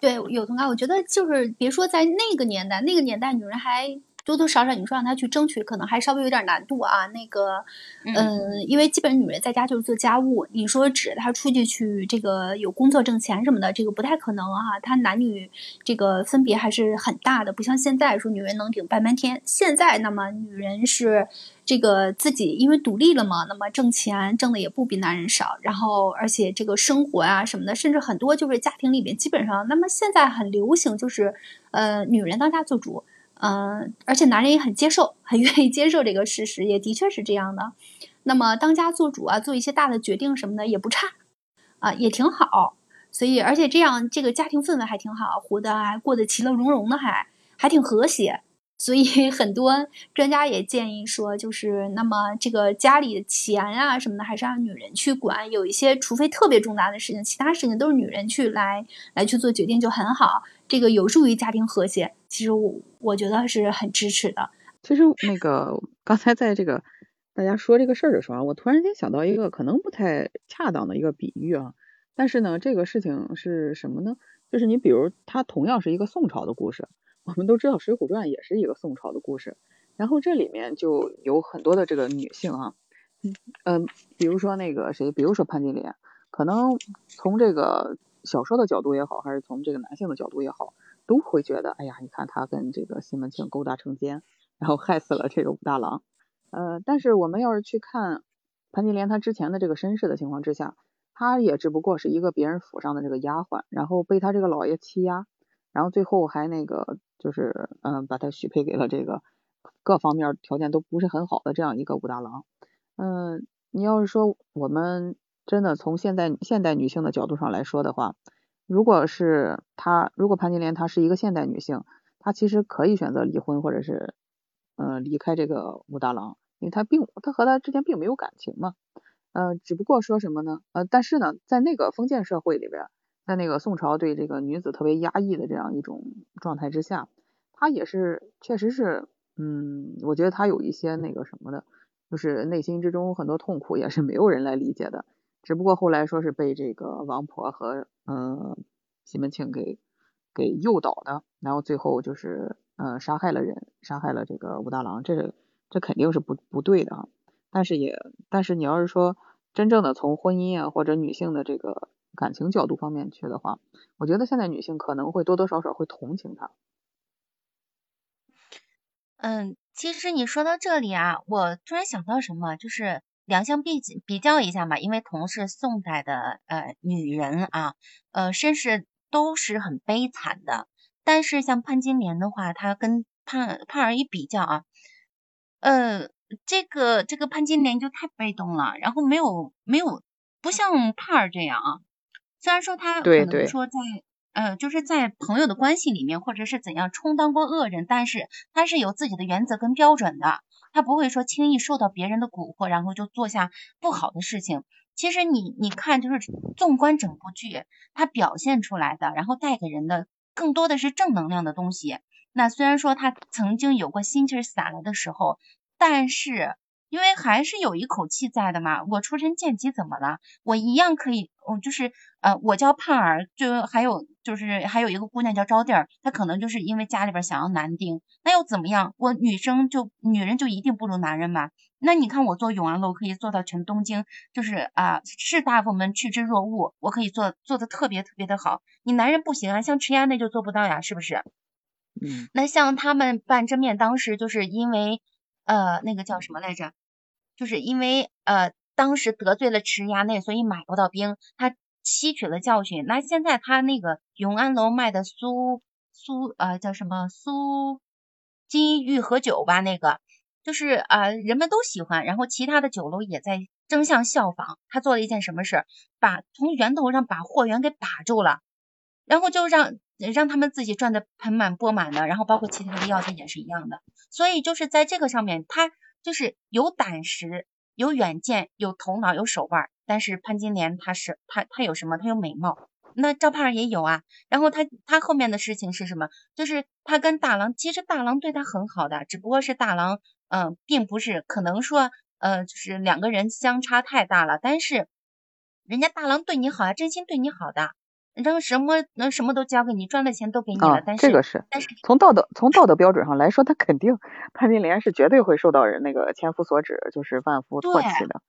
对，有同感。我觉得就是别说在那个年代，那个年代女人还。多多少少，你说让他去争取，可能还稍微有点难度啊。那个，嗯，因为基本女人在家就是做家务，你说指他出去去这个有工作挣钱什么的，这个不太可能啊。他男女这个分别还是很大的，不像现在说女人能顶半边天。现在那么女人是这个自己因为独立了嘛，那么挣钱挣的也不比男人少，然后而且这个生活啊什么的，甚至很多就是家庭里面基本上，那么现在很流行就是呃女人当家做主。嗯，而且男人也很接受，很愿意接受这个事实，也的确是这样的。那么当家做主啊，做一些大的决定什么的也不差，啊，也挺好。所以，而且这样这个家庭氛围还挺好，活得还过得其乐融融的，还还挺和谐。所以很多专家也建议说，就是那么这个家里的钱啊什么的，还是让女人去管。有一些除非特别重大的事情，其他事情都是女人去来来去做决定就很好。这个有助于家庭和谐。其实我我觉得是很支持的。其实那个刚才在这个大家说这个事儿的时候，我突然间想到一个可能不太恰当的一个比喻啊。但是呢，这个事情是什么呢？就是你比如它同样是一个宋朝的故事。我们都知道《水浒传》也是一个宋朝的故事，然后这里面就有很多的这个女性啊，嗯，比如说那个谁，比如说潘金莲，可能从这个小说的角度也好，还是从这个男性的角度也好，都会觉得，哎呀，你看他跟这个西门庆勾搭成奸，然后害死了这个武大郎，呃，但是我们要是去看潘金莲她之前的这个身世的情况之下，她也只不过是一个别人府上的这个丫鬟，然后被他这个老爷欺压。然后最后还那个就是嗯，把她许配给了这个各方面条件都不是很好的这样一个武大郎。嗯，你要是说我们真的从现代现代女性的角度上来说的话，如果是她，如果潘金莲她是一个现代女性，她其实可以选择离婚或者是嗯离开这个武大郎，因为她并她和他之间并没有感情嘛。呃，只不过说什么呢？呃，但是呢，在那个封建社会里边。在那个宋朝对这个女子特别压抑的这样一种状态之下，她也是确实是，嗯，我觉得她有一些那个什么的，就是内心之中很多痛苦也是没有人来理解的，只不过后来说是被这个王婆和嗯西门庆给给诱导的，然后最后就是呃杀害了人，杀害了这个武大郎，这这肯定是不不对的啊，但是也但是你要是说真正的从婚姻啊或者女性的这个。感情角度方面去的话，我觉得现在女性可能会多多少少会同情他。嗯，其实你说到这里啊，我突然想到什么，就是两相比比较一下嘛，因为同是宋代的呃女人啊，呃身世都是很悲惨的。但是像潘金莲的话，她跟潘潘儿一比较啊，呃，这个这个潘金莲就太被动了，然后没有没有不像潘儿这样啊。虽然说她可能说在呃就是在朋友的关系里面或者是怎样充当过恶人，但是她是有自己的原则跟标准的。他不会说轻易受到别人的蛊惑，然后就做下不好的事情。其实你你看，就是纵观整部剧，他表现出来的，然后带给人的更多的是正能量的东西。那虽然说他曾经有过心气儿散了的时候，但是。因为还是有一口气在的嘛，我出身贱籍怎么了？我一样可以，我就是呃，我叫盼儿，就还有就是还有一个姑娘叫招娣儿，她可能就是因为家里边想要男丁，那又怎么样？我女生就女人就一定不如男人吗？那你看我做永安楼可以做到全东京，就是啊士大夫们趋之若鹜，我可以做做的特别特别的好，你男人不行啊，像迟亚那就做不到呀，是不是？嗯，那像他们半遮面当时就是因为呃那个叫什么来着？就是因为呃当时得罪了池衙内，所以买不到兵，他吸取了教训。那现在他那个永安楼卖的苏苏呃叫什么苏金玉和酒吧，那个就是啊人们都喜欢，然后其他的酒楼也在争相效仿。他做了一件什么事？把从源头上把货源给把住了，然后就让让他们自己赚的盆满钵满的，然后包括其他的药店也是一样的。所以就是在这个上面，他。就是有胆识、有远见、有头脑、有手腕，但是潘金莲她是她她有什么？她有美貌。那赵盼儿也有啊。然后她她后面的事情是什么？就是她跟大郎，其实大郎对她很好的，只不过是大郎嗯，并不是可能说呃，就是两个人相差太大了。但是人家大郎对你好啊，真心对你好的。扔什么能什么都交给你，赚的钱都给你了。但是这个是，但是从道德从道德标准上来说，他肯定潘金莲是绝对会受到人那个千夫所指，就是万夫唾弃的。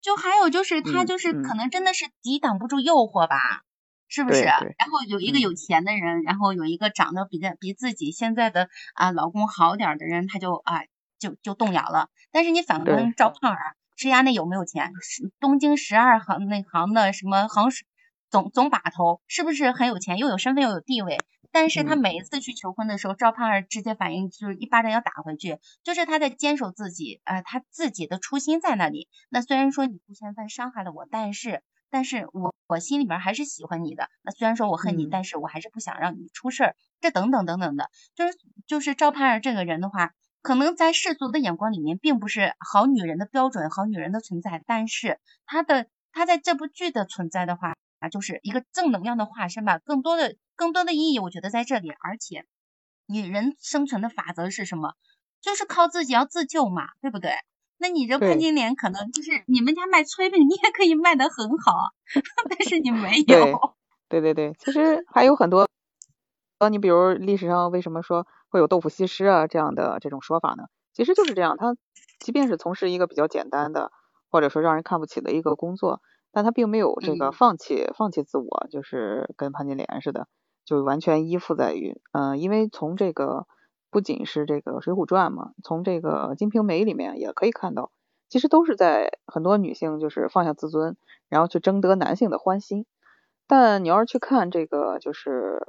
就还有就是他就是可能真的是抵挡不住诱惑吧，是不是？然后有一个有钱的人，然后有一个长得比较比自己现在的啊老公好点的人，他就啊就就动摇了。但是你反观赵胖儿，石家那有没有钱？东京十二行那行的什么行使。总总把头是不是很有钱，又有身份又有地位？但是他每一次去求婚的时候，赵盼儿直接反应就是一巴掌要打回去，就是他在坚守自己，呃，他自己的初心在那里。那虽然说你不嫌犯伤害了我，但是，但是我我心里面还是喜欢你的。那虽然说我恨你，但是我还是不想让你出事儿。这等等等等的，就是就是赵盼儿这个人的话，可能在世俗的眼光里面，并不是好女人的标准，好女人的存在。但是她的她在这部剧的存在的话。啊，就是一个正能量的化身吧。更多的、更多的意义，我觉得在这里。而且，女人生存的法则是什么？就是靠自己要自救嘛，对不对？那你这潘金莲可能就是你们家卖炊饼，你也可以卖得很好，但是你没有。对对对，其实还有很多。呃，你比如历史上为什么说会有豆腐西施啊这样的这种说法呢？其实就是这样，他即便是从事一个比较简单的，或者说让人看不起的一个工作。但他并没有这个放弃放弃自我，就是跟潘金莲似的，就完全依附在于，嗯，因为从这个不仅是这个《水浒传》嘛，从这个《金瓶梅》里面也可以看到，其实都是在很多女性就是放下自尊，然后去争得男性的欢心。但你要是去看这个就是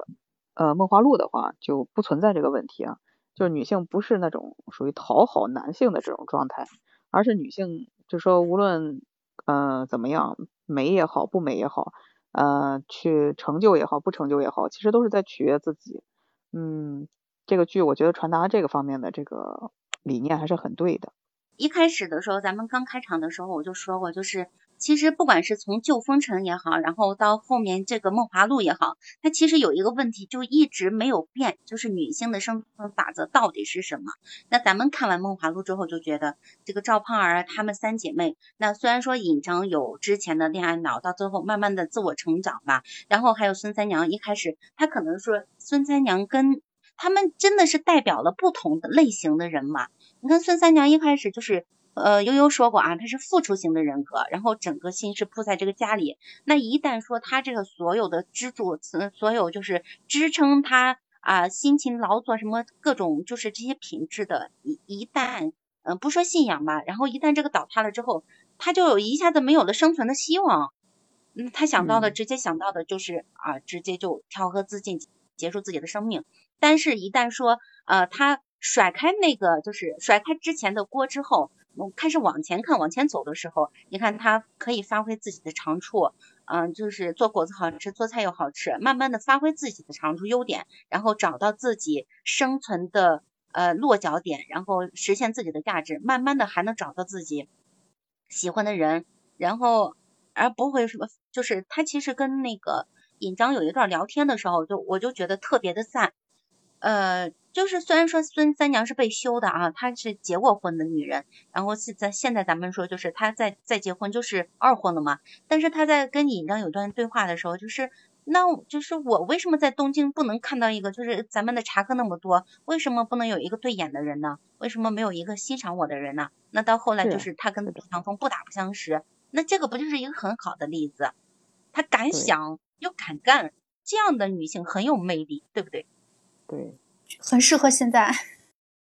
呃《梦华录》的话，就不存在这个问题啊，就是女性不是那种属于讨好男性的这种状态，而是女性就说无论。嗯，怎么样？美也好，不美也好，呃，去成就也好，不成就也好，其实都是在取悦自己。嗯，这个剧我觉得传达这个方面的这个理念还是很对的。一开始的时候，咱们刚开场的时候我就说过，就是其实不管是从旧风尘也好，然后到后面这个梦华录也好，它其实有一个问题就一直没有变，就是女性的生存法则到底是什么？那咱们看完梦华录之后就觉得，这个赵胖儿她们三姐妹，那虽然说尹章有之前的恋爱脑，到最后慢慢的自我成长吧，然后还有孙三娘，一开始她可能说孙三娘跟他们真的是代表了不同的类型的人嘛。你看孙三娘一开始就是，呃，悠悠说过啊，他是付出型的人格，然后整个心是扑在这个家里。那一旦说他这个所有的支柱，所有就是支撑他啊辛勤劳作什么各种就是这些品质的，一一旦，嗯，不说信仰吧，然后一旦这个倒塌了之后，他就一下子没有了生存的希望。嗯，他想到的直接想到的就是啊，直接就跳河自尽，结束自己的生命。但是，一旦说呃，他甩开那个就是甩开之前的锅之后，开始往前看、往前走的时候，你看他可以发挥自己的长处，嗯，就是做果子好吃，做菜又好吃，慢慢的发挥自己的长处优点，然后找到自己生存的呃落脚点，然后实现自己的价值，慢慢的还能找到自己喜欢的人，然后而不会什么，就是他其实跟那个尹章有一段聊天的时候，就我就觉得特别的赞。呃，就是虽然说孙三娘是被休的啊，她是结过婚的女人，然后现在现在咱们说就是她在在结婚就是二婚了嘛，但是她在跟尹章有段对话的时候，就是那就是我为什么在东京不能看到一个就是咱们的茶客那么多，为什么不能有一个对眼的人呢？为什么没有一个欣赏我的人呢？那到后来就是他跟李长风不打不相识，那这个不就是一个很好的例子？她敢想又敢干，这样的女性很有魅力，对不对？对，很适合现在。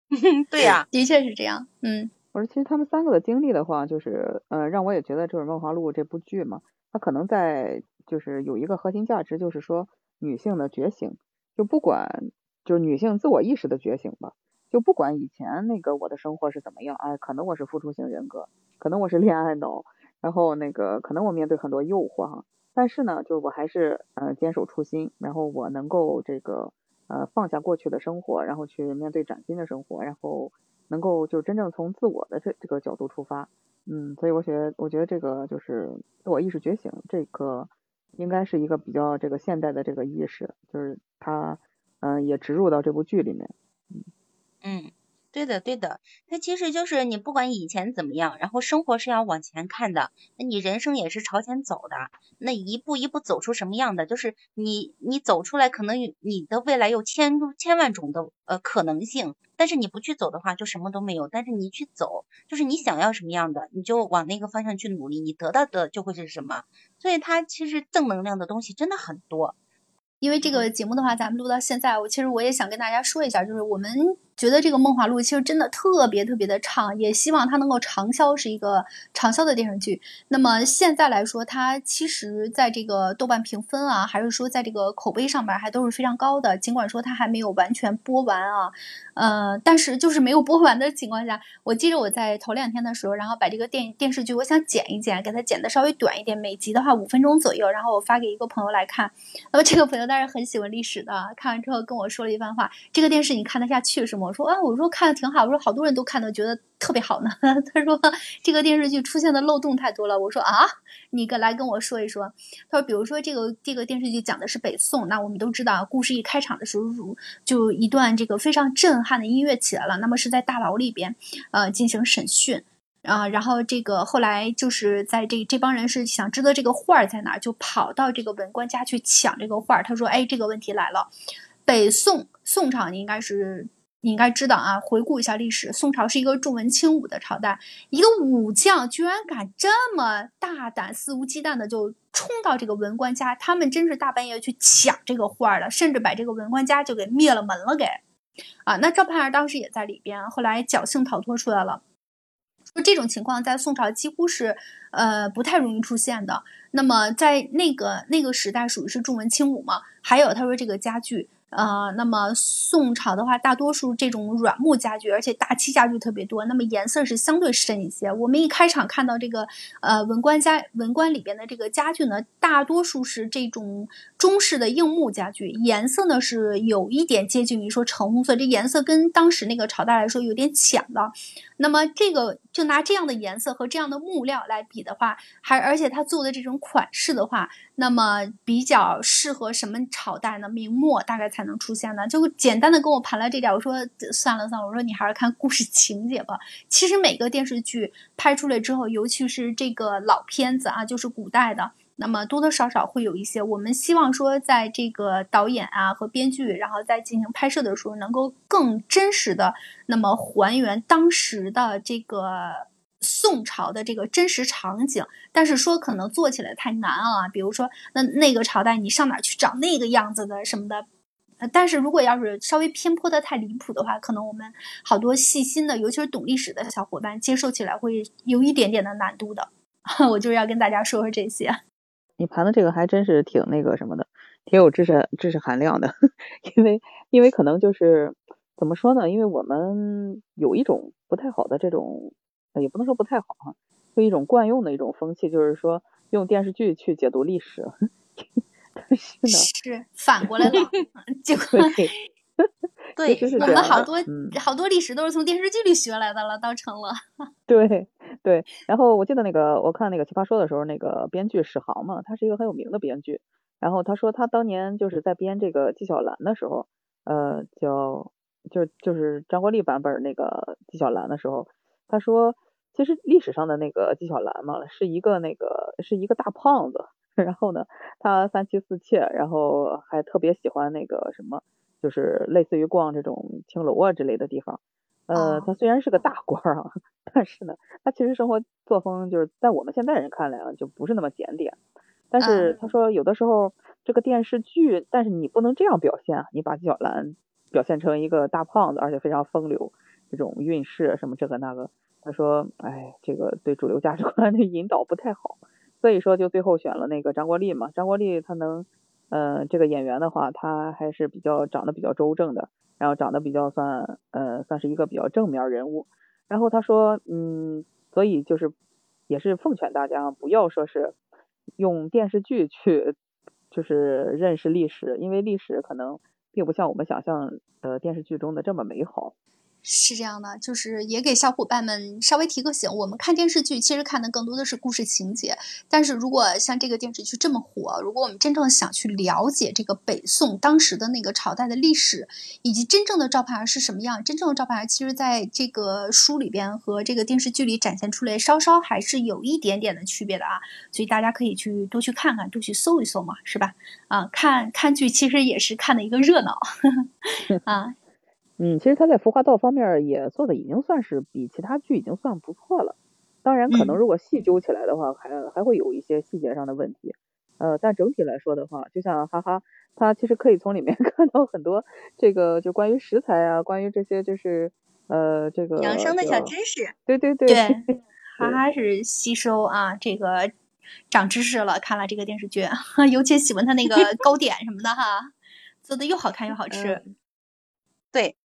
对呀，的确是这样。嗯，我说其实他们三个的经历的话，就是呃，让我也觉得就是《梦华录》这部剧嘛，它可能在就是有一个核心价值，就是说女性的觉醒，就不管就是女性自我意识的觉醒吧，就不管以前那个我的生活是怎么样，哎，可能我是付出型人格，可能我是恋爱脑，然后那个可能我面对很多诱惑哈，但是呢，就我还是呃坚守初心，然后我能够这个。呃，放下过去的生活，然后去面对崭新的生活，然后能够就真正从自我的这这个角度出发，嗯，所以我觉得，我觉得这个就是自我意识觉醒，这个应该是一个比较这个现代的这个意识，就是它，嗯，也植入到这部剧里面，嗯。嗯。对的，对的，它其实就是你不管以前怎么样，然后生活是要往前看的，那你人生也是朝前走的，那一步一步走出什么样的，就是你你走出来，可能你的未来有千千万种的呃可能性，但是你不去走的话，就什么都没有。但是你去走，就是你想要什么样的，你就往那个方向去努力，你得到的就会是什么。所以它其实正能量的东西真的很多。因为这个节目的话，咱们录到现在，我其实我也想跟大家说一下，就是我们。觉得这个《梦华录》其实真的特别特别的畅，也希望它能够长销，是一个长销的电视剧。那么现在来说，它其实在这个豆瓣评分啊，还是说在这个口碑上边还都是非常高的。尽管说它还没有完全播完啊，呃，但是就是没有播完的情况下，我记得我在头两天的时候，然后把这个电电视剧我想剪一剪，给它剪的稍微短一点，每集的话五分钟左右，然后我发给一个朋友来看。那么这个朋友当然很喜欢历史的，看完之后跟我说了一番话：“这个电视你看得下去是吗？”我说啊，我说看的挺好，我说好多人都看的觉得特别好呢。他说这个电视剧出现的漏洞太多了。我说啊，你个来跟我说一说。他说，比如说这个这个电视剧讲的是北宋，那我们都知道，故事一开场的时候就一段这个非常震撼的音乐起来了。那么是在大牢里边呃进行审讯啊，然后这个后来就是在这这帮人是想知道这个画儿在哪，就跑到这个文官家去抢这个画儿。他说，哎，这个问题来了，北宋宋朝应该是。你应该知道啊，回顾一下历史，宋朝是一个重文轻武的朝代，一个武将居然敢这么大胆、肆无忌惮的就冲到这个文官家，他们真是大半夜去抢这个画儿了，甚至把这个文官家就给灭了门了，给啊！那赵盼儿当时也在里边，后来侥幸逃脱出来了。说这种情况在宋朝几乎是呃不太容易出现的。那么在那个那个时代属于是重文轻武嘛？还有他说这个家具。呃，那么宋朝的话，大多数这种软木家具，而且大漆家具特别多，那么颜色是相对深一些。我们一开场看到这个呃文官家文官里边的这个家具呢，大多数是这种中式的硬木家具，颜色呢是有一点接近于说橙红色，这颜色跟当时那个朝代来说有点浅了。那么这个就拿这样的颜色和这样的木料来比的话，还而且它做的这种款式的话，那么比较适合什么朝代呢？明末大概才能出现呢？就简单的跟我盘了这点，我说算了算了，我说你还是看故事情节吧。其实每个电视剧拍出来之后，尤其是这个老片子啊，就是古代的。那么多多少少会有一些，我们希望说，在这个导演啊和编剧，然后在进行拍摄的时候，能够更真实的那么还原当时的这个宋朝的这个真实场景。但是说可能做起来太难啊，比如说那那个朝代你上哪去找那个样子的什么的。但是如果要是稍微偏颇的太离谱的话，可能我们好多细心的，尤其是懂历史的小伙伴接受起来会有一点点的难度的。我就是要跟大家说说这些。你盘的这个还真是挺那个什么的，挺有知识知识含量的。因为因为可能就是怎么说呢？因为我们有一种不太好的这种，也不能说不太好哈，就一种惯用的一种风气，就是说用电视剧去解读历史。但是呢，是反过来了，结果对，我们好多好多历史都是从电视剧里学来的了，当成了。对对，然后我记得那个我看那个奇葩说的时候，那个编剧史航嘛，他是一个很有名的编剧。然后他说他当年就是在编这个纪晓岚的时候，呃，叫就就是张国立版本那个纪晓岚的时候，他说其实历史上的那个纪晓岚嘛，是一个那个是一个大胖子。然后呢，他三妻四妾，然后还特别喜欢那个什么，就是类似于逛这种青楼啊之类的地方。呃，他虽然是个大官啊，但是呢，他其实生活作风就是在我们现代人看来啊，就不是那么检点。但是他说，有的时候这个电视剧，但是你不能这样表现啊，你把纪晓岚表现成一个大胖子，而且非常风流，这种运势什么这个那个，他说，哎，这个对主流价值观的引导不太好。所以说，就最后选了那个张国立嘛。张国立他能，呃，这个演员的话，他还是比较长得比较周正的，然后长得比较算，呃，算是一个比较正面人物。然后他说，嗯，所以就是也是奉劝大家不要说是用电视剧去就是认识历史，因为历史可能并不像我们想象的电视剧中的这么美好。是这样的，就是也给小伙伴们稍微提个醒。我们看电视剧，其实看的更多的是故事情节。但是如果像这个电视剧这么火，如果我们真正想去了解这个北宋当时的那个朝代的历史，以及真正的赵盼儿是什么样，真正的赵盼儿其实在这个书里边和这个电视剧里展现出来，稍稍还是有一点点的区别的啊。所以大家可以去多去看看，多去搜一搜嘛，是吧？啊，看看剧其实也是看的一个热闹 啊。嗯，其实他在服化道方面也做的已经算是比其他剧已经算不错了。当然，可能如果细究起来的话，还还会有一些细节上的问题。呃，但整体来说的话，就像哈哈，他其实可以从里面 看到很多这个就关于食材啊，关于这些就是呃这个养生的小知识。对对对，哈哈是吸收啊这个长知识了。看了这个电视剧，尤其喜欢他那个糕点什么的哈，做的又好看又好吃。对。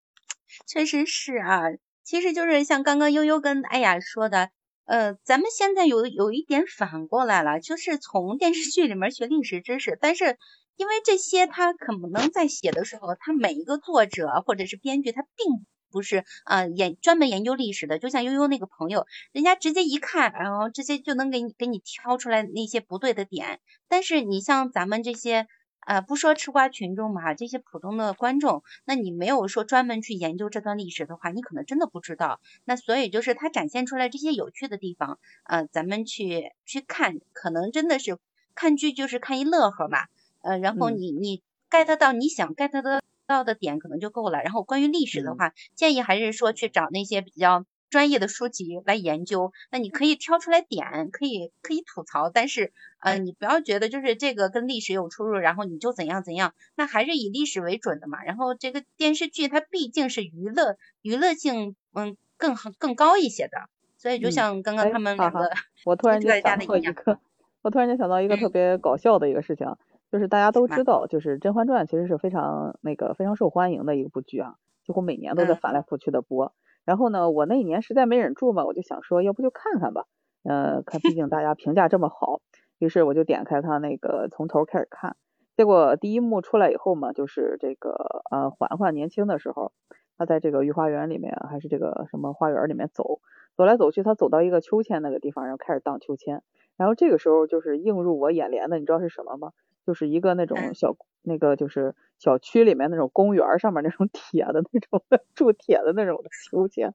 确实是啊，其实就是像刚刚悠悠跟艾雅说的，呃，咱们现在有有一点反过来了，就是从电视剧里面学历史知识，但是因为这些他可能在写的时候，他每一个作者或者是编剧，他并不是呃研专门研究历史的，就像悠悠那个朋友，人家直接一看，然后直接就能给你给你挑出来那些不对的点，但是你像咱们这些。呃，不说吃瓜群众嘛，这些普通的观众，那你没有说专门去研究这段历史的话，你可能真的不知道。那所以就是它展现出来这些有趣的地方，呃，咱们去去看，可能真的是看剧就是看一乐呵嘛，呃，然后你你 get 到你想 get 得到的点可能就够了。然后关于历史的话，建议还是说去找那些比较。专业的书籍来研究，那你可以挑出来点，可以可以吐槽，但是呃，你不要觉得就是这个跟历史有出入，然后你就怎样怎样，那还是以历史为准的嘛。然后这个电视剧它毕竟是娱乐，娱乐性嗯更更高一些的，所以就像刚刚他们两个，我突然就想到一个，我突然间想到一个特别搞笑的一个事情，就是大家都知道，就是《甄嬛传》其实是非常那个非常受欢迎的一部剧啊，几乎每年都在翻来覆去的播。然后呢，我那一年实在没忍住嘛，我就想说，要不就看看吧，呃，看，毕竟大家评价这么好，于是我就点开他那个从头开始看。结果第一幕出来以后嘛，就是这个呃，嬛嬛年轻的时候，她在这个御花园里面，还是这个什么花园里面走，走来走去，她走到一个秋千那个地方，然后开始荡秋千。然后这个时候就是映入我眼帘的，你知道是什么吗？就是一个那种小那个就是小区里面那种公园上面那种 铁的那种的铸铁的那种的秋千，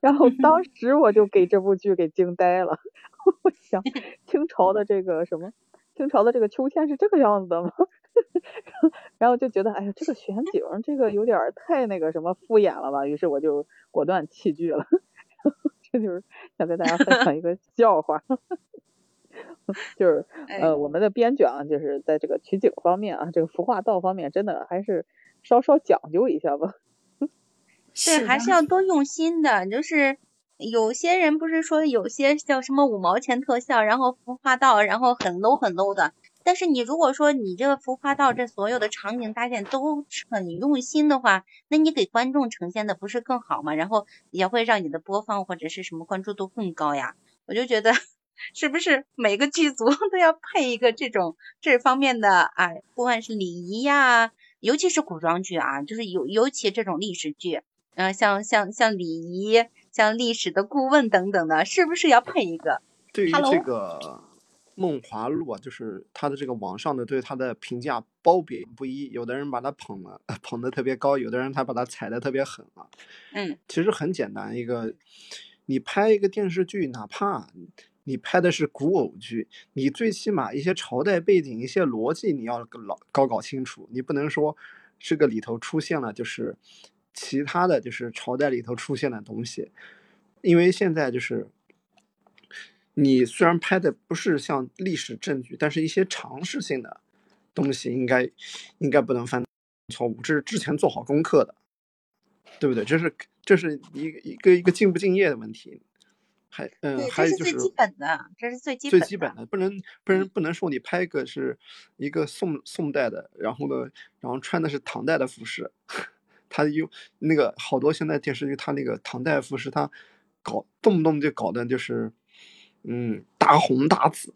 然后当 时我就给这部剧给惊呆了，我想清朝的这个什么清朝的这个秋千是这个样子的吗？然后就觉得哎呀这个选景这个有点太那个什么敷衍了吧，于是我就果断弃剧了。这就是想跟大家分享一个笑话。就是呃，我们的编剧啊，就是在这个取景方面啊，这个服化道方面，真的还是稍稍讲究一下吧。对，还是要多用心的。就是有些人不是说有些叫什么五毛钱特效，然后服化道，然后很 low 很 low 的。但是你如果说你这个服化道这所有的场景搭建都很用心的话，那你给观众呈现的不是更好吗？然后也会让你的播放或者是什么关注度更高呀。我就觉得。是不是每个剧组都要配一个这种这方面的啊？不管是礼仪呀，尤其是古装剧啊，就是尤尤其这种历史剧，嗯，像像像礼仪、像历史的顾问等等的，是不是要配一个？对于这个《梦华录》啊，就是他的这个网上的对他的评价褒贬不一，有的人把他捧了 捧得特别高，有的人他把他踩得特别狠啊。嗯，其实很简单，一个你拍一个电视剧，哪怕。你拍的是古偶剧，你最起码一些朝代背景、一些逻辑你要老搞搞清楚。你不能说这个里头出现了就是其他的就是朝代里头出现的东西，因为现在就是你虽然拍的不是像历史证据，但是一些常识性的东西应该应该不能犯错误，这是之前做好功课的，对不对？这是这是一个一个一个敬不敬业的问题。还嗯，还有就是最基本的，这是最基最基本的，不能不能不能说你拍个是一个宋宋代的，然后呢，然后穿的是唐代的服饰，他有那个好多现在电视剧，他那个唐代服饰，他搞动不动就搞的就是嗯大红大紫，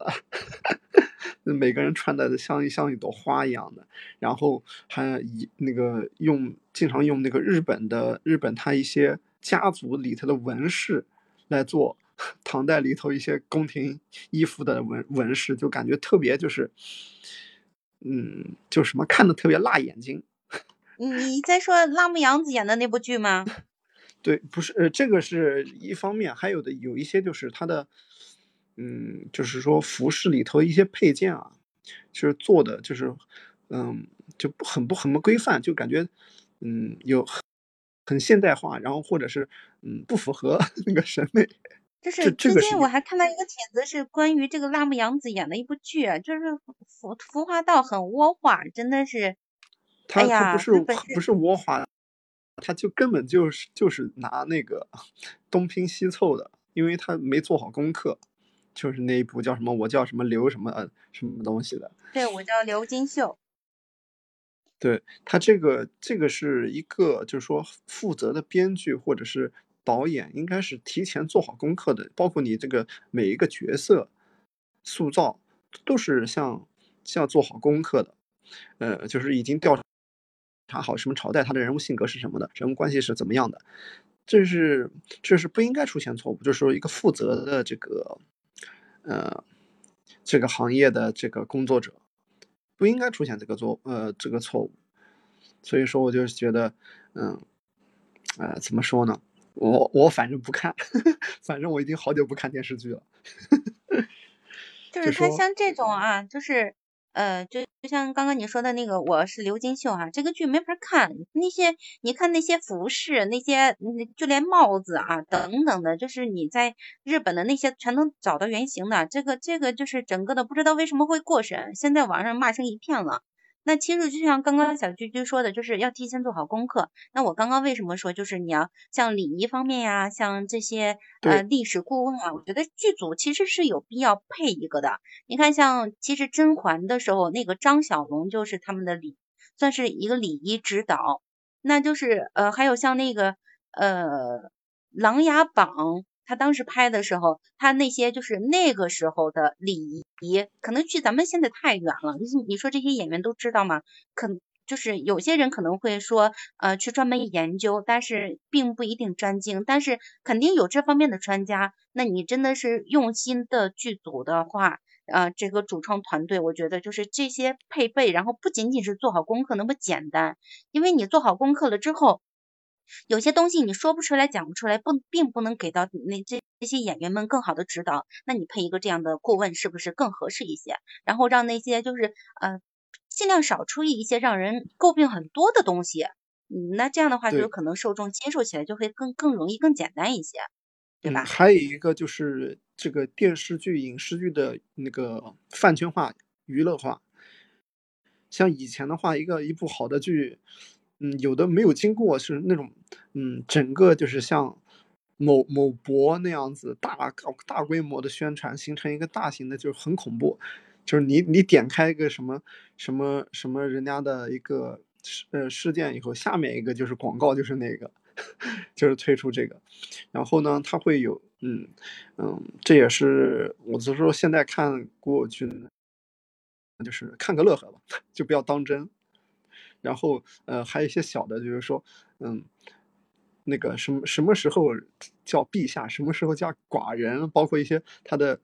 每个人穿的像像一朵花一样的，然后还以那个用经常用那个日本的日本他一些家族里头的纹饰来做。唐代里头一些宫廷衣服的纹纹饰，就感觉特别就是，嗯，就什么看的特别辣眼睛。你你在说辣目洋子演的那部剧吗？对，不是，呃，这个是一方面，还有的有一些就是他的，嗯，就是说服饰里头一些配件啊，就是做的就是，嗯，就不很不很不规范，就感觉，嗯，有很现代化，然后或者是嗯不符合那个审美。就是最近我还看到一个帖子，是关于这个辣目洋子演的一部剧，就是服服化道很窝化，真的是。他他不是不是窝化，他就根本就是就是拿那个 东拼西凑的，因为他没做好功课。就是那一部叫什么？我叫什么刘什么什么东西的？对，我叫刘金秀。对他这个这个是一个就是说负责的编剧或者是。导演应该是提前做好功课的，包括你这个每一个角色塑造都是像像做好功课的，呃，就是已经调查好什么朝代他的人物性格是什么的，人物关系是怎么样的，这是这是不应该出现错误，就是说一个负责的这个呃这个行业的这个工作者不应该出现这个错呃这个错误，所以说我就觉得嗯呃怎么说呢？我我反正不看，反正我已经好久不看电视剧了。就是他像这种啊，就是呃，就就像刚刚你说的那个，我是刘金秀啊，这个剧没法看。那些你看那些服饰，那些就连帽子啊等等的，就是你在日本的那些全能找到原型的。这个这个就是整个的不知道为什么会过审，现在网上骂声一片了。那其实就像刚刚小居居说的，就是要提前做好功课。那我刚刚为什么说，就是你要像礼仪方面呀，像这些呃历史顾问啊，我觉得剧组其实是有必要配一个的。你看，像其实甄嬛的时候，那个张小龙就是他们的礼，算是一个礼仪指导。那就是呃，还有像那个呃《琅琊榜》。他当时拍的时候，他那些就是那个时候的礼仪，可能距咱们现在太远了。你你说这些演员都知道吗？可就是有些人可能会说，呃，去专门研究，但是并不一定专精。但是肯定有这方面的专家。那你真的是用心的剧组的话，呃，这个主创团队，我觉得就是这些配备，然后不仅仅是做好功课那么简单，因为你做好功课了之后。有些东西你说不出来，讲不出来，不并不能给到那这这些演员们更好的指导。那你配一个这样的顾问，是不是更合适一些？然后让那些就是呃尽量少出一些让人诟病很多的东西。嗯，那这样的话就可能受众接受起来就会更更容易、更简单一些。对吧？还有一个就是这个电视剧、影视剧的那个饭圈化、娱乐化。像以前的话，一个一部好的剧，嗯，有的没有经过是那种，嗯，整个就是像某某博那样子大大规模的宣传，形成一个大型的，就是很恐怖。就是你你点开一个什么什么什么人家的一个事呃事件以后，下面一个就是广告，就是那个，就是推出这个。然后呢，它会有，嗯嗯，这也是我就说现在看过去。就是看个乐呵吧，就不要当真。然后，呃，还有一些小的，就是说，嗯，那个什么什么时候叫陛下，什么时候叫寡人，包括一些他的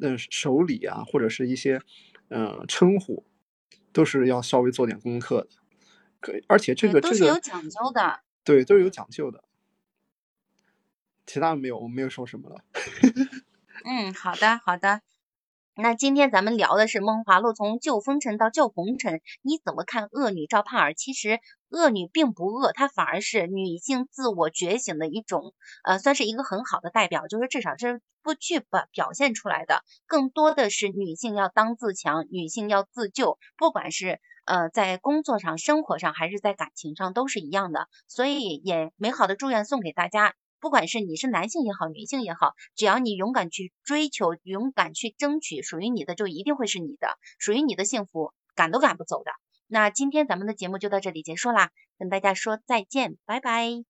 嗯手礼啊，或者是一些嗯称呼，都是要稍微做点功课的。可而且这个这个都是有讲究的，对，都是有讲究的。其他的没有，我没有说什么了。嗯，好的，好的。那今天咱们聊的是《梦华录》，从旧风尘到旧红尘，你怎么看恶女赵盼儿？其实恶女并不恶，她反而是女性自我觉醒的一种，呃，算是一个很好的代表，就是至少是不去表表现出来的，更多的是女性要当自强，女性要自救，不管是呃在工作上、生活上，还是在感情上，都是一样的。所以也美好的祝愿送给大家。不管是你是男性也好，女性也好，只要你勇敢去追求，勇敢去争取，属于你的就一定会是你的，属于你的幸福赶都赶不走的。那今天咱们的节目就到这里结束啦，跟大家说再见，拜拜。